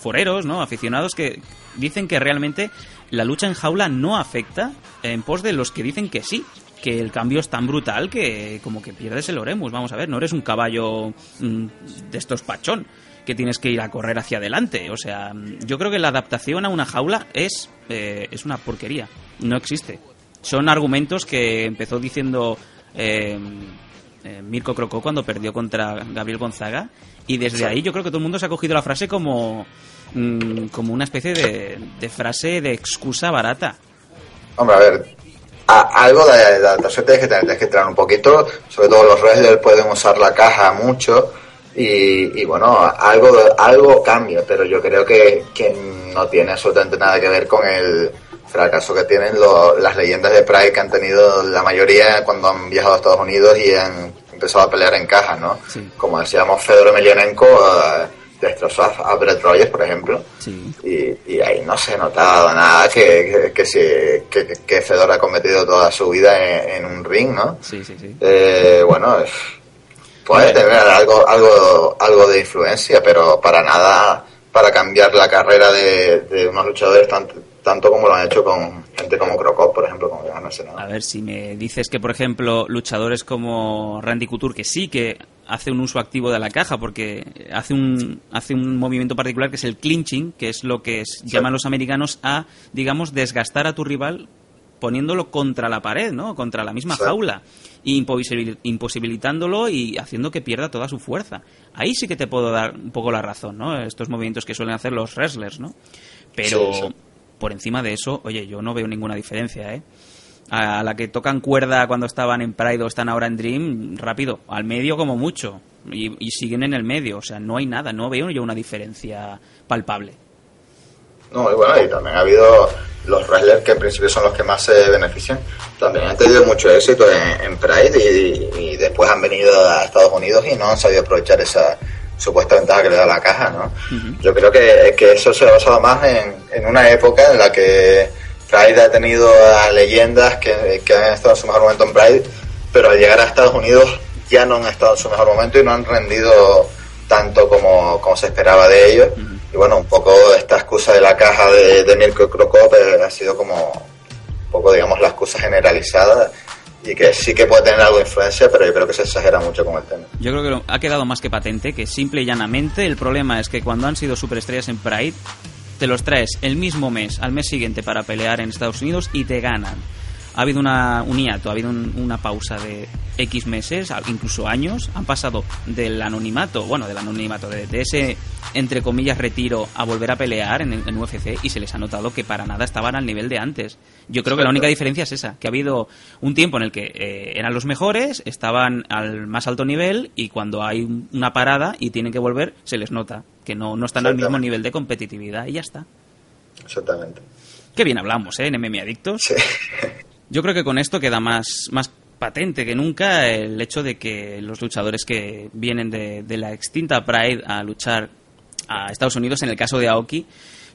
foreros, ¿no? aficionados que dicen que realmente la lucha en jaula no afecta en pos de los que dicen que sí, que el cambio es tan brutal que como que pierdes el oremus, vamos a ver, no eres un caballo mm, de estos pachón que tienes que ir a correr hacia adelante. O sea, mm, yo creo que la adaptación a una jaula es, eh, es una porquería. No existe. Son argumentos que empezó diciendo eh, eh, Mirko Crocó cuando perdió contra Gabriel Gonzaga. Y desde ahí yo creo que todo el mundo se ha cogido la frase como, mm, como una especie de, de frase de excusa barata. Hombre, a ver, a- algo de, de adaptación tienes que tener, tienes que entrar un poquito, sobre todo los wrestlers pueden usar la caja mucho y, y bueno, algo, algo cambia, pero yo creo que, que no tiene absolutamente nada que ver con el fracaso que tienen lo- las leyendas de Pride que han tenido la mayoría cuando han viajado a Estados Unidos y han empezado a pelear en caja, ¿no? Como decíamos, Fedor Emelianenko eh, destrozó a, a Brett Rogers, por ejemplo y, y ahí no se notaba nada que, que, que, se- que, que Fedor ha cometido toda su vida en, en un ring, ¿no? Sí, sí, sí. Eh, bueno, puede tener algo, algo, algo de influencia, pero para nada para cambiar la carrera de, de unos luchadores tanto, tanto como lo han hecho con gente como Crocop, por ejemplo, como ya nada. A ver, si me dices que, por ejemplo, luchadores como Randy Couture, que sí que hace un uso activo de la caja, porque hace un, hace un movimiento particular que es el clinching, que es lo que es- llaman los americanos a, digamos, desgastar a tu rival poniéndolo contra la pared, ¿no? Contra la misma jaula. Y imposibil- imposibilitándolo y haciendo que pierda toda su fuerza. Ahí sí que te puedo dar un poco la razón, ¿no? Estos movimientos que suelen hacer los wrestlers, ¿no? Pero Sí, sí. Por encima de eso, oye, yo no veo ninguna diferencia, ¿eh? A la que tocan cuerda cuando estaban en Pride o están ahora en Dream, rápido, al medio como mucho. Y, siguen en el medio, o sea, no hay nada, no veo yo una diferencia palpable. No, y bueno, y también ha habido los wrestlers que en principio son los que más se benefician. También han tenido mucho éxito en, en Pride y, y después han venido a Estados Unidos y no han sabido aprovechar esa supuesta ventaja que le da la caja, ¿no? Yo creo que, que eso se ha basado más en, en una época en la que Pride ha tenido a leyendas que, que han estado en su mejor momento en Pride, pero al llegar a Estados Unidos ya no han estado en su mejor momento y no han rendido tanto como, como se esperaba de ellos. Y bueno, un poco esta excusa de la caja de, de Mirko Krokop eh, ha sido como un poco, digamos, la excusa generalizada y que sí que puede tener algo de influencia, pero yo creo que se exagera mucho con el tema. Yo creo que ha quedado más que patente que simple y llanamente el problema es que cuando han sido superestrellas en Pride, te los traes el mismo mes, al mes siguiente para pelear en Estados Unidos y te ganan. Ha habido una, un hiato, ha habido un- una pausa de X meses, incluso años. Han pasado del anonimato, bueno, del anonimato, de, de ese, entre comillas, retiro a volver a pelear en, en UFC y se les ha notado que para nada estaban al nivel de antes. Yo creo que la única diferencia es esa, que ha habido un tiempo en el que eh, eran los mejores, estaban al más alto nivel y cuando hay un- una parada y tienen que volver, se les nota que no, no están al mismo nivel de competitividad y ya está. Exactamente. Qué bien hablamos, ¿eh? En MMA Adictos. Yo creo que con esto queda más, más patente que nunca el hecho de que los luchadores que vienen de, de la extinta Pride a luchar a Estados Unidos, en el caso de Aoki,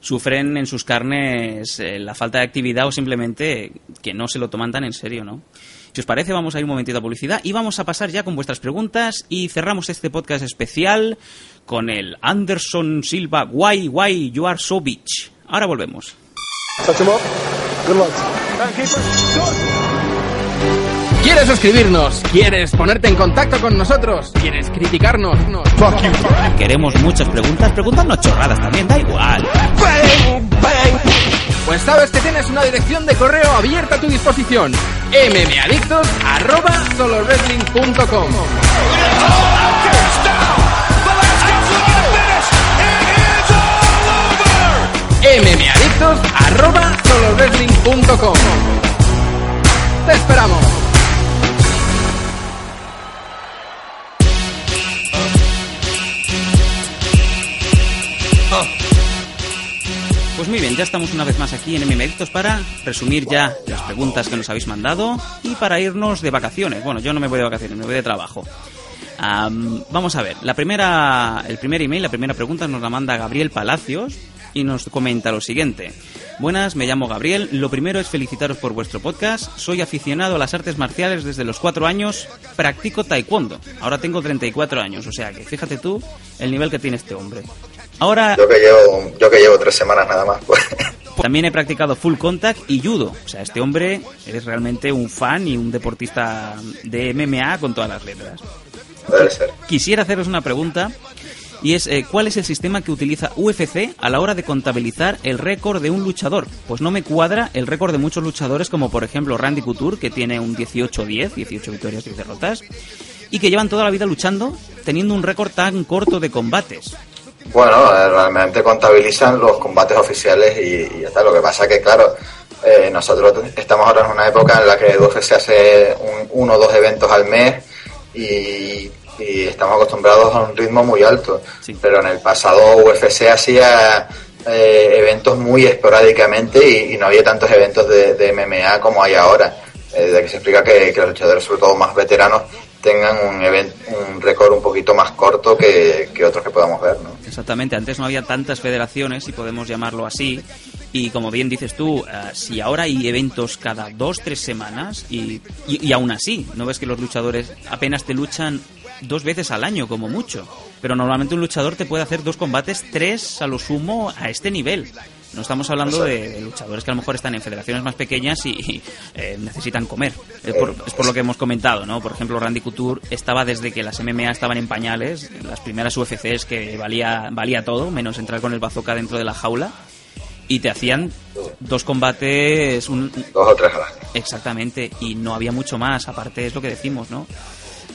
sufren en sus carnes eh, la falta de actividad o simplemente que no se lo toman tan en serio, ¿no? Si os parece, vamos a ir un momentito a publicidad y vamos a pasar ya con vuestras preguntas y cerramos este podcast especial con el Anderson Silva Why, why you are so bitch. Ahora volvemos. Good luck. ¿Quieres suscribirnos? ¿Quieres ponerte en contacto con nosotros? ¿Quieres criticarnos? Fuck you. Queremos muchas preguntas, preguntarnos chorradas también, da igual. Pues sabes que tienes una dirección de correo abierta a tu disposición. mmadictos mmadictos arroba solowrestling.com Te esperamos. Pues muy bien, ya estamos una vez más aquí en MM Adictos para resumir ya las preguntas que nos habéis mandado y para irnos de vacaciones. Bueno, yo no me voy de vacaciones, me voy de trabajo. Am, vamos a ver, la primera, el primer email, la primera pregunta nos la manda Gabriel Palacios y nos comenta lo siguiente. Buenas, me llamo Gabriel. Lo primero es felicitaros por vuestro podcast. Soy aficionado a las artes marciales desde los cuatro años. Practico taekwondo. Ahora tengo 34 años, o sea que fíjate tú el nivel que tiene este hombre. Ahora Yo que llevo, yo que llevo tres semanas nada más, pues. también he practicado full contact y judo. O sea, este hombre es realmente un fan y un deportista de MMA con todas las letras. Debe ser. Quisiera haceros una pregunta y es eh, ¿cuál es el sistema que utiliza UFC a la hora de contabilizar el récord de un luchador? Pues no me cuadra el récord de muchos luchadores como por ejemplo Randy Couture que tiene un 18-10, 18 victorias, 10 derrotas y que llevan toda la vida luchando teniendo un récord tan corto de combates. Bueno, eh, realmente contabilizan los combates oficiales y, ya está. Lo que pasa que, claro, eh, nosotros estamos ahora en una época en la que UFC hace un- uno o dos eventos al mes y, y estamos acostumbrados a un ritmo muy alto. Pero en el pasado UFC hacía eh, eventos muy esporádicamente y, y no había tantos eventos de, de MMA como hay ahora. Eh, de que se explica que, que los luchadores, sobre todo más veteranos, tengan un, event- un récord un poquito más corto que, que otros que podamos ver, ¿no? Exactamente, antes no había tantas federaciones, si podemos llamarlo así, y como bien dices tú, eh, si ahora hay eventos cada dos, tres semanas, y, y, y aún así, ¿no ves que los luchadores apenas te luchan dos veces al año como mucho? Pero normalmente un luchador te puede hacer dos combates, tres a lo sumo a este nivel. No estamos hablando de, luchadores que a lo mejor están en federaciones más pequeñas y, y, eh, necesitan comer. Es por, es por lo que hemos comentado, ¿no? Por ejemplo, Randy Couture estaba desde que las MMA estaban en pañales, en las primeras UFCs que valía, valía todo, menos entrar con el bazooka dentro de la jaula, y te hacían dos combates, un, Dos o tres año. Exactamente, y no había mucho más, aparte es lo que decimos, ¿no?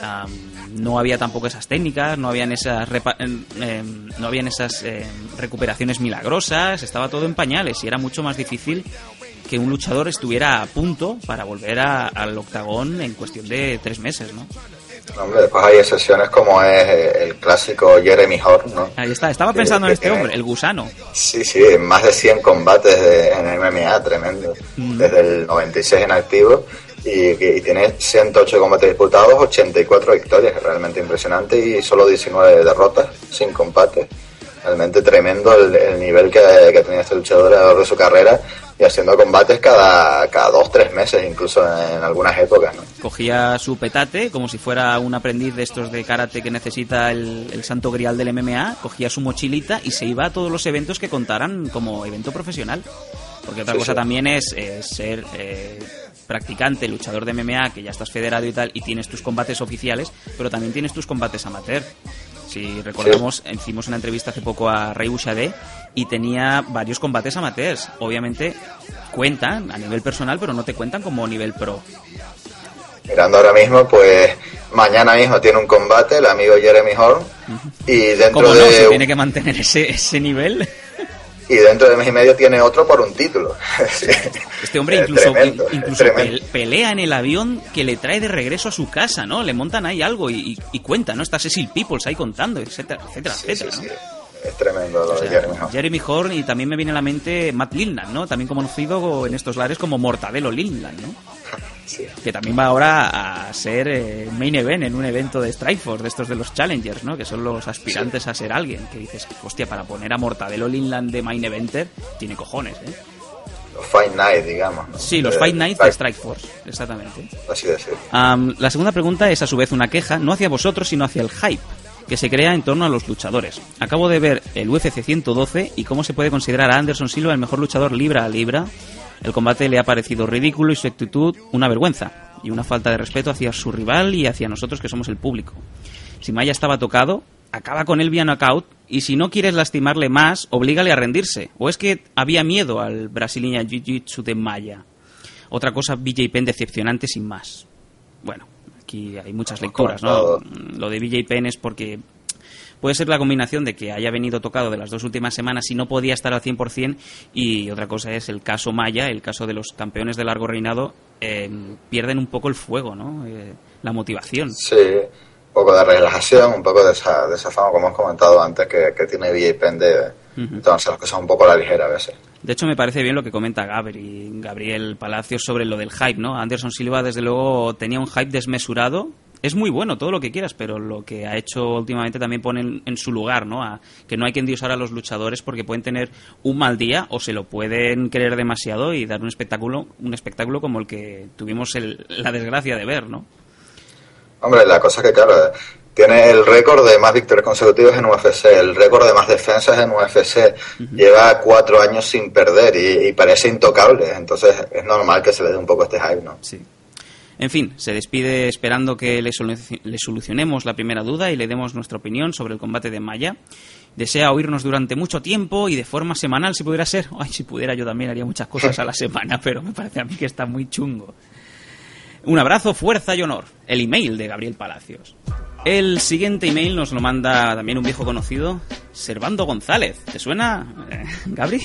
Am, no había tampoco esas técnicas, no habían esas repa- em, no habían esas em, recuperaciones milagrosas, estaba todo en pañales y era mucho más difícil que un luchador estuviera a punto para volver a- al octagón en cuestión de tres meses, ¿no? Hombre, después hay excepciones como es eh, el clásico Jeremy Horn, ¿no? Ahí está, estaba Que- pensando en que este tiene- hombre, el gusano. Sí, sí, más de 100 combates de- en MMA, tremendo. Mm. Desde el 96 en activo y, y tiene 108 combates disputados, 84 victorias, que es realmente impresionante, y solo 19 derrotas, sin combate. Realmente tremendo el, el nivel que, que tenía este luchador a lo largo de su carrera y haciendo combates cada, cada dos, tres meses, incluso en, algunas épocas. ¿no? Cogía su petate como si fuera un aprendiz de estos de karate que necesita el, el santo grial del MMA, cogía su mochilita y se iba a todos los eventos que contaran como evento profesional. Porque otra Sí, cosa sí. también es, eh, ser eh, practicante, luchador de MMA, que ya estás federado y tal, y tienes tus combates oficiales, pero también tienes tus combates amateur. Si recordamos, hicimos una entrevista hace poco a Rey Bouchardé y tenía varios combates amateurs. Obviamente cuentan a nivel personal, pero no te cuentan como nivel pro. Mirando ahora mismo, pues mañana mismo tiene un combate el amigo Jeremy Horn y dentro Como no, de se tiene que mantener ese, ese nivel. Y dentro de mes y medio tiene otro por un título. Sí. Este hombre incluso, tremendo, incluso pelea en el avión que le trae de regreso a su casa, ¿no? Le montan ahí algo y, cuenta, ¿no? Está Cecil Peoples ahí contando, etcétera, etcétera, etcétera, ¿no? Es tremendo lo O de Jeremy Horn. Jeremy Horn y también me viene a la mente Matt Lindland, ¿no? También conocido en estos lares como Mortadelo Lindland, ¿no? Que también va ahora a ser eh, main event en un evento de Strikeforce, de estos de los Challengers, ¿no? Que son los aspirantes a ser alguien. Que dices, hostia, para poner a Mortadelo Lindland de main eventer, tiene cojones, ¿eh? Los Fight Night, digamos. ¿no? Sí, los Fight Nights de Strikeforce, exactamente. Así. Am, la segunda pregunta es a su vez una queja, no hacia vosotros, sino hacia el hype que se crea en torno a los luchadores. Acabo de ver el UFC 112 y cómo se puede considerar a Anderson Silva el mejor luchador libra a libra. El combate le ha parecido ridículo y su actitud una vergüenza y una falta de respeto hacia su rival y hacia nosotros que somos el público. Si Maya estaba tocado, acaba con él vía knockout y si no quieres lastimarle más, oblígale a rendirse. ¿O es que había miedo al brasileño Jiu-Jitsu de Maya? Otra cosa, BJ Penn decepcionante sin más. Bueno, aquí hay muchas lecturas, ¿no? Lo de BJ Penn es porque puede ser la combinación de que haya venido tocado de las dos últimas semanas y no podía estar al 100% y otra cosa es el caso Maya, el caso de los campeones de largo reinado, eh, pierden un poco el fuego, ¿no? Eh, la motivación. Sí, un poco de relajación, un poco de esa, de esa fama, como hemos comentado antes, que, que tiene BJ Penn de Ujú. entonces las cosas un poco a la ligera a veces. De hecho, me parece bien lo que comenta Gabri, Gabriel Palacios sobre lo del hype, ¿no? Anderson Silva, desde luego, tenía un hype desmesurado. Es muy bueno, todo lo que quieras, pero lo que ha hecho últimamente también pone en, en su lugar, ¿no? A- que no hay que endiosar a los luchadores porque pueden tener un mal día o se lo pueden querer demasiado y dar un espectáculo, un espectáculo como el que tuvimos el- la desgracia de ver, ¿no? Hombre, la cosa es que, claro, tiene el récord de más victorias consecutivas en UFC, el récord de más defensas en UFC, lleva cuatro años sin perder y, y parece intocable, entonces es normal que se le dé un poco este hype, ¿no? Sí. En fin, se despide esperando que le, le solucionemos la primera duda y le demos nuestra opinión sobre el combate de Maya. Desea oírnos durante mucho tiempo y de forma semanal, si pudiera ser. Ay, si pudiera, yo también haría muchas cosas a la semana, pero me parece a mí que está muy chungo. Un abrazo, fuerza y honor. El email de Gabriel Palacios. El siguiente email nos lo manda también un viejo conocido, Servando González. ¿Te suena, eh, Gabri?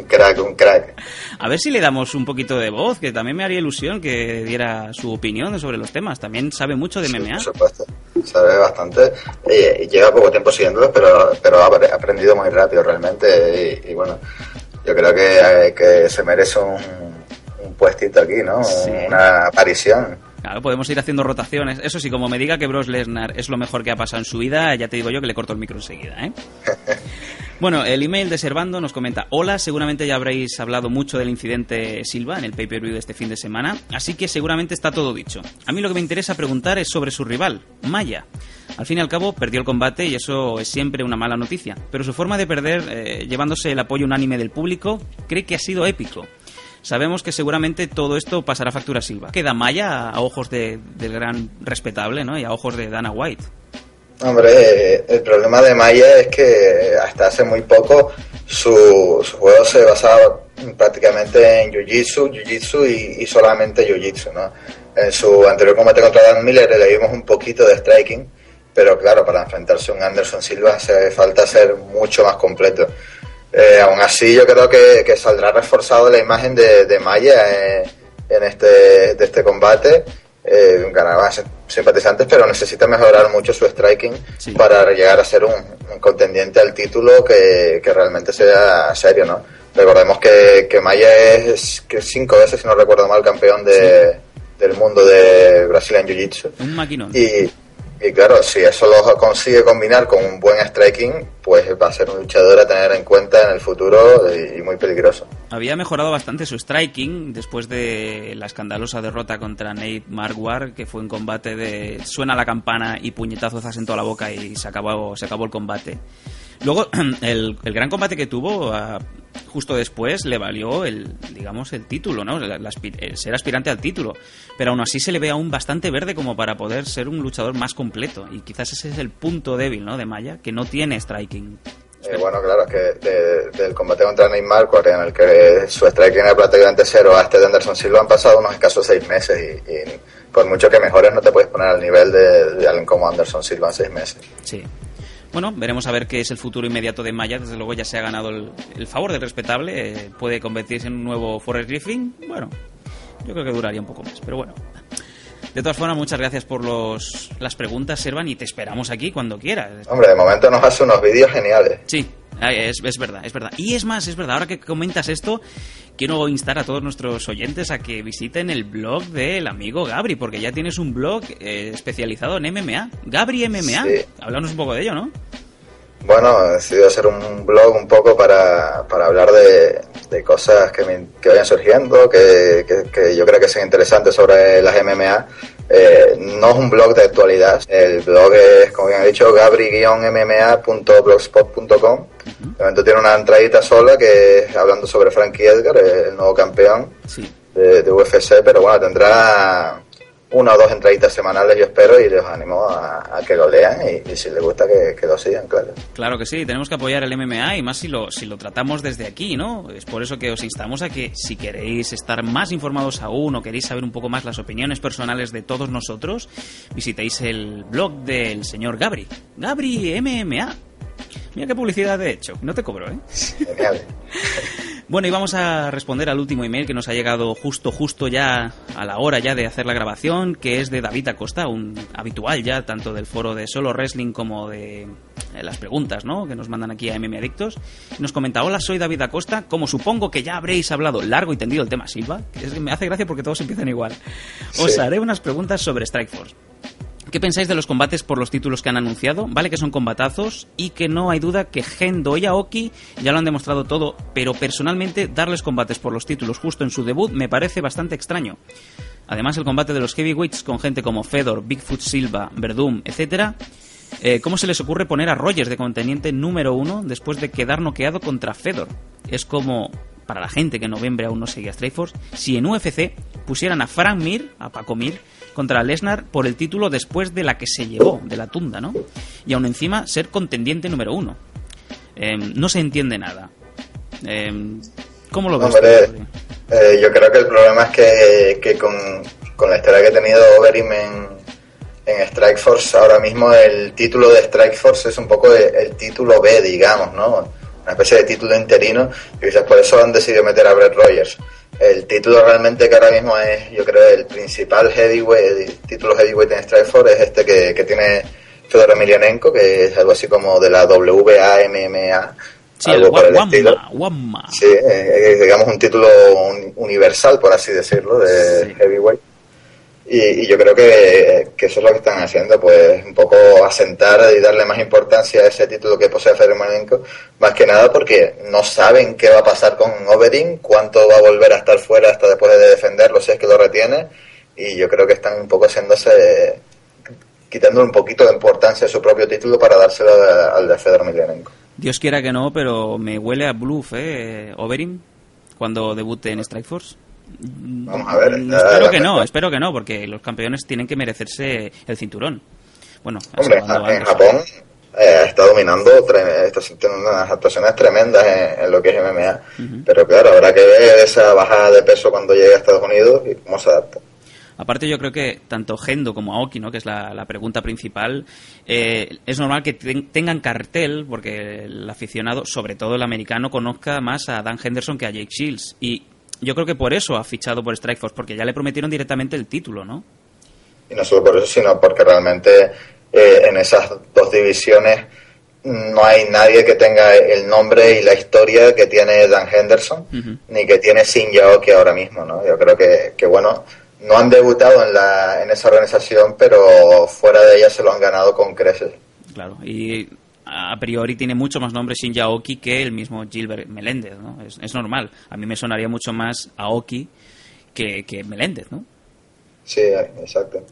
Un crack, un crack. A ver si le damos un poquito de voz, que también me haría ilusión que diera su opinión sobre los temas. También sabe mucho de MMA. Por supuesto, sabe bastante y, y lleva poco tiempo siguiéndolos, pero, pero ha apre- aprendido muy rápido realmente y, y bueno, yo creo que, que se merece un, un puestito aquí, ¿no? Sí. Una aparición. Claro, podemos ir haciendo rotaciones. Eso sí, como me diga que Bros Lesnar es lo mejor que ha pasado en su vida, ya te digo yo que le corto el micro enseguida, ¿eh? Bueno, el email de Servando nos comenta, hola, seguramente ya habréis hablado mucho del incidente Silva en el pay-per-view de este fin de semana, así que seguramente está todo dicho. A mí lo que me interesa preguntar es sobre su rival, Maya. Al fin y al cabo, perdió el combate y eso es siempre una mala noticia, pero su forma de perder, eh, llevándose el apoyo unánime del público, cree que ha sido épico. Sabemos que seguramente todo esto pasará factura a Silva. Queda Maya a ojos de- del gran respetable, ¿no? Y a ojos de Dana White. Hombre, eh, el problema de Maya es que hasta hace muy poco su, su juego se basaba prácticamente en Jiu-Jitsu, Jiu-Jitsu y, solamente Jiu-Jitsu, ¿no? En su anterior combate contra Dan Miller le vimos un poquito de striking, pero claro, para enfrentarse a un Anderson Silva hace falta ser mucho más completo. Eh, aún así, yo creo que, saldrá reforzado la imagen de, Maya en este, de este combate. Eh, sim- simpatizantes, pero necesita mejorar mucho su striking para llegar a ser un, un contendiente al título que, que realmente sea serio, ¿no? Recordemos que, que Maya es que cinco veces, si no recuerdo mal, campeón de, del mundo de Brazilian Jiu-Jitsu. Un maquinón. Y, y claro, si eso lo consigue combinar con un buen striking, pues va a ser un luchador a tener en cuenta en el futuro y, muy peligroso. Había mejorado bastante su striking después de la escandalosa derrota contra Nate Marquardt, que fue un combate de suena la campana y puñetazos en toda la boca y se acabó, se acabó el combate. Luego, el, el gran combate que tuvo ah, justo después le valió el, digamos, el título, ¿no? El ser aspirante al título. Pero aún así se le ve aún bastante verde como para poder ser un luchador más completo. Y quizás ese es el punto débil, ¿no? De Maya, que no tiene striking. Eh, bueno, claro, es que de- del combate contra Neymar, en el que su striking era prácticamente cero, a este de Anderson Silva han pasado unos escasos seis meses y, y por mucho que mejores no te puedes poner al nivel de, de alguien como Anderson Silva en seis meses. Sí. Bueno, veremos a ver qué es el futuro inmediato de Maya. Desde luego ya se ha ganado el, el favor del respetable. eh, puede convertirse en un nuevo Forrest Griffin. Bueno, yo creo que duraría un poco más, pero bueno. De todas formas, muchas gracias por los, las preguntas, Servan, y te esperamos aquí cuando quieras. Hombre, de momento nos hace unos vídeos geniales. Sí, es, es verdad, es verdad. Y es más, es verdad, ahora que comentas esto, quiero instar a todos nuestros oyentes a que visiten el blog del amigo Gabri, porque ya tienes un blog eh, especializado en MMA. Gabri MMA. Sí. Háblanos un poco de ello, ¿no? Bueno, he decidido hacer un blog un poco para, para hablar de, de cosas que, me- que vayan surgiendo, que, que- que yo creo que sean interesantes sobre las MMA. Eh, no es un blog de actualidad, el blog es, como bien he dicho, gabri-mma.blogspot.com. De momento tiene una entradita sola que es hablando sobre Frankie Edgar, el nuevo campeón Sí. de, de UFC, pero bueno, tendrá una o dos entraditas semanales, yo espero, y les animo a, a que lo lean y, y si les gusta que, que lo sigan, claro. Claro que sí, tenemos que apoyar el MMA y más si lo, si lo tratamos desde aquí, ¿no? Es por eso que os instamos a que si queréis estar más informados aún o queréis saber un poco más las opiniones personales de todos nosotros, visitéis el blog del señor Gabri. Gabri MMA. Mira qué publicidad he hecho. No te cobro, ¿eh? Genial. Bueno, y vamos a responder al último email que nos ha llegado justo, justo ya a la hora ya de hacer la grabación, que es de David Acosta, un habitual ya, tanto del foro de Solo Wrestling como de eh, las preguntas, ¿no? Que nos mandan aquí a MM Adictos. Nos comenta, hola, soy David Acosta, como supongo que ya habréis hablado largo y tendido el tema Silva, que es que me hace gracia porque todos empiezan igual. Os Sí. haré unas preguntas sobre Strikeforce. ¿Qué pensáis de los combates por los títulos que han anunciado? Vale que son combatazos y que no hay duda que Gendo y Aoki ya lo han demostrado todo, pero personalmente darles combates por los títulos justo en su debut me parece bastante extraño. Además, el combate de los heavyweights con gente como Fedor, Bigfoot Silva, Verdum, etc. eh, ¿Cómo se les ocurre poner a Rogers de conteniente número uno después de quedar noqueado contra Fedor? Es como, para la gente que en noviembre aún no seguía Strikeforce, si en UFC pusieran a Frank Mir, a Paco Mir, contra Lesnar por el título después de la que se llevó, de la tunda, ¿no? Y aún encima ser contendiente número uno. Eh, no se entiende nada. Eh, ¿Cómo lo ves? Hombre, eh, yo creo que el problema es que, que con, con la historia que ha tenido Overeem en, en Strikeforce, ahora mismo el título de Strikeforce es un poco el, el título B, digamos, ¿no? Una especie de título interino, y quizás por eso han decidido meter a Brett Rogers. El título realmente que ahora mismo es, yo creo, el principal heavyweight, el título heavyweight en Strikeforce es este que, que tiene Fedor Emelianenko, que es algo así como de la WAMMA. Sí, algo el por el estilo. Sí, eh, es, digamos un título un- universal, por así decirlo, de heavyweight. Y, y yo creo que, que eso es lo que están haciendo, pues un poco asentar y darle más importancia a ese título que posee Fermanenko, más que nada porque no saben qué va a pasar con Overeem, cuánto va a volver a estar fuera hasta después de defenderlo, si es que lo retiene, y yo creo que están un poco haciéndose, quitándole un poquito de importancia a su propio título para dárselo al de Fedor Emelianenko. Dios quiera que no, pero me huele a bluff, ¿eh? Overeem, cuando debute en Strikeforce. Vamos a ver. Mm, ya- espero ya- que no, espero que no, porque los campeones tienen que merecerse el cinturón. bueno, Hombre, en. Japón eh, está dominando, está haciendo unas actuaciones tremendas en, en lo que es MMA. Pero claro, habrá que ver esa bajada de peso cuando llegue a Estados Unidos y cómo se adapta. Aparte, yo creo que tanto Gendo como Aoki, ¿no? que es la, la pregunta principal, eh, es normal que ten- tengan cartel, porque el aficionado, sobre todo el americano, conozca más a Dan Henderson que a Jake Shields. Y yo creo que por eso ha fichado por Strikeforce, porque ya le prometieron directamente el título, ¿no? Y no solo por eso, sino porque realmente eh, en esas dos divisiones no hay nadie que tenga el nombre y la historia que tiene Dan Henderson, ni que tiene Shin Yaoki ahora mismo, ¿no? Yo creo que, que bueno, no han debutado en, la, en esa organización, pero fuera de ella se lo han ganado con creces. Claro, y a priori tiene mucho más nombre Shin Aoki que el mismo Gilbert Meléndez, ¿no? Es, es normal. A mí me sonaría mucho más Aoki que, que Meléndez, ¿no? Sí, exacto.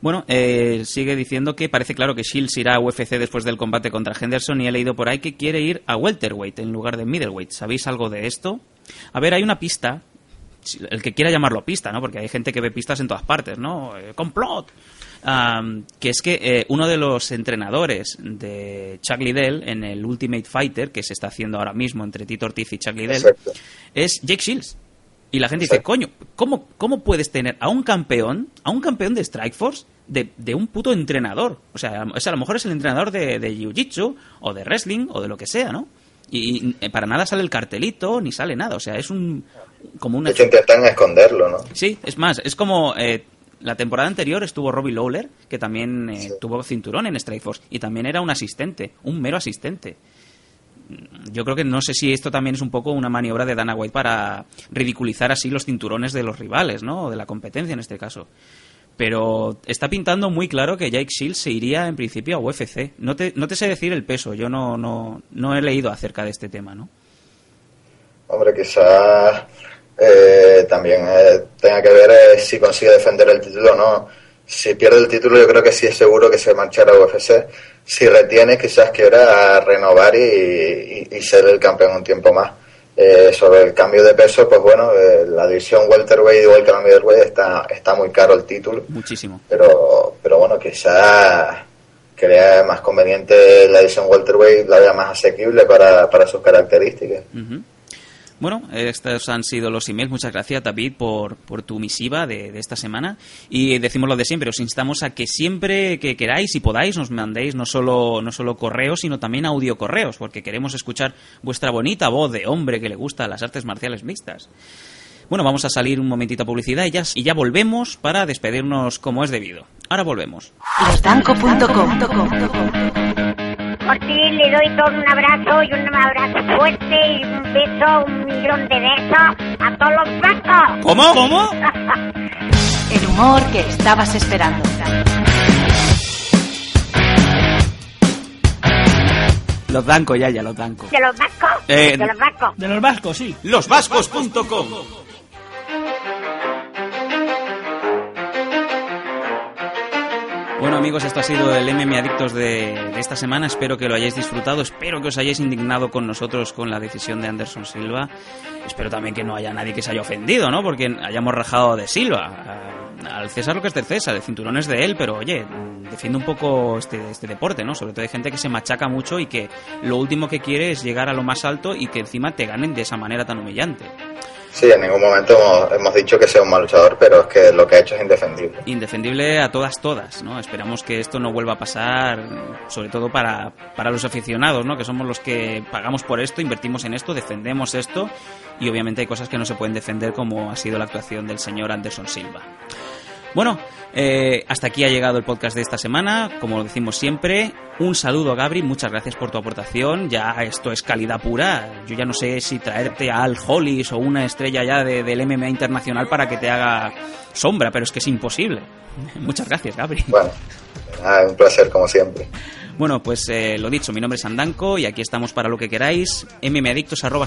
Bueno, eh, sigue diciendo que parece claro que Shields irá a UFC después del combate contra Henderson y he leído por ahí que quiere ir a welterweight en lugar de middleweight. ¿Sabéis algo de esto? A ver, hay una pista, el que quiera llamarlo pista, ¿no? Porque hay gente que ve pistas en todas partes, ¿no? Eh, ¡Complot! Que es que eh, uno de los entrenadores de Chuck Liddell en el Ultimate Fighter, que se está haciendo ahora mismo entre Tito Ortiz y Chuck Liddell, Exacto. es Jake Shields. Y la gente dice, coño, ¿cómo, ¿cómo puedes tener a un campeón, a un campeón de Strikeforce, de, de un puto entrenador? O sea, a- o sea, a lo mejor es el entrenador de, de Jiu-Jitsu, o de wrestling, o de lo que sea, ¿no? Y, y, eh, para nada sale el cartelito, ni sale nada. O sea, es un... como una... De hecho, intentan esconderlo, ¿no? Sí, es más, es como... eh, la temporada anterior estuvo Robbie Lawler, que también eh, tuvo cinturón en Strikeforce, y también era un asistente, un mero asistente yo creo que no sé si esto también es un poco una maniobra de Dana White para ridiculizar así los cinturones de los rivales, ¿no? O de la competencia en este caso. Pero está pintando muy claro que Jake Shields se iría en principio a UFC. No te, no te sé decir el peso, yo no, no, no he leído acerca de este tema, ¿no? Hombre, quizás eh, también eh, tenga que ver eh, si consigue defender el título o no. Si pierde el título, yo creo que sí es seguro que se marchará a UFC. Si retiene, quizás quiera renovar y, y- y ser el campeón un tiempo más. Eh, sobre el cambio de peso, pues bueno, eh, la división welterweight igual que la middleweight está, está muy caro el título. Muchísimo. Pero, pero bueno, quizás crea más conveniente la división welterweight, la vea más asequible para, para sus características. Ujú. Bueno, estos han sido los emails. Muchas gracias, David, por, por tu misiva de, de esta semana. Y decimos lo de siempre, os instamos a que siempre que queráis y podáis nos mandéis no solo, no solo correos, sino también audio correos, porque queremos escuchar vuestra bonita voz de hombre que le gusta las artes marciales mixtas. Bueno, vamos a salir un momentito a publicidad y ya, y ya volvemos para despedirnos como es debido. Ahora volvemos. Por ti le doy todo un abrazo y un abrazo fuerte y un beso, un millón de besos a todos los blancos. ¿Cómo? ¿Cómo? El humor que estabas esperando. Los blancos, ya, ya, los blancos. De los vascos. Eh, de los vascos. De los vascos, sí. Losvascos.com amigos, esto ha sido el MM Adictos de, de esta semana. Espero que lo hayáis disfrutado. Espero que os hayáis indignado con nosotros con la decisión de Anderson Silva. Espero también que no haya nadie que se haya ofendido, ¿no? Porque hayamos rajado de Silva. A- Al César lo que es del César, el cinturón es de él, pero oye, defiende un poco este, este deporte, ¿no? Sobre todo hay gente que se machaca mucho y que lo último que quiere es llegar a lo más alto y que encima te ganen de esa manera tan humillante. Sí, en ningún momento hemos, dicho que sea un mal luchador, pero es que lo que ha hecho es indefendible. indefendible a todas, todas, ¿no? Esperamos que esto no vuelva a pasar, sobre todo para, para los aficionados, ¿no? Que somos los que pagamos por esto, invertimos en esto, defendemos esto y obviamente hay cosas que no se pueden defender como ha sido la actuación del señor Anderson Silva. Bueno, eh, hasta aquí ha llegado el podcast de esta semana. Como decimos siempre, un saludo a Gabri, muchas gracias por tu aportación. Ya esto es calidad pura. Yo ya no sé si traerte a Al Hollis o una estrella ya de- del MMA internacional para que te haga sombra, pero es que es imposible. Muchas gracias, Gabri. Bueno, un placer como siempre. Bueno, pues eh, lo dicho, mi nombre es Andanco y aquí estamos para lo que queráis. mmadictos arroba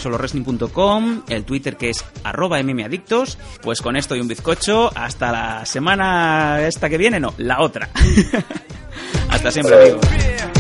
el Twitter que es arroba mmadictos. Pues con esto y un bizcocho, hasta la semana esta que viene, no, la otra. hasta siempre, amigos.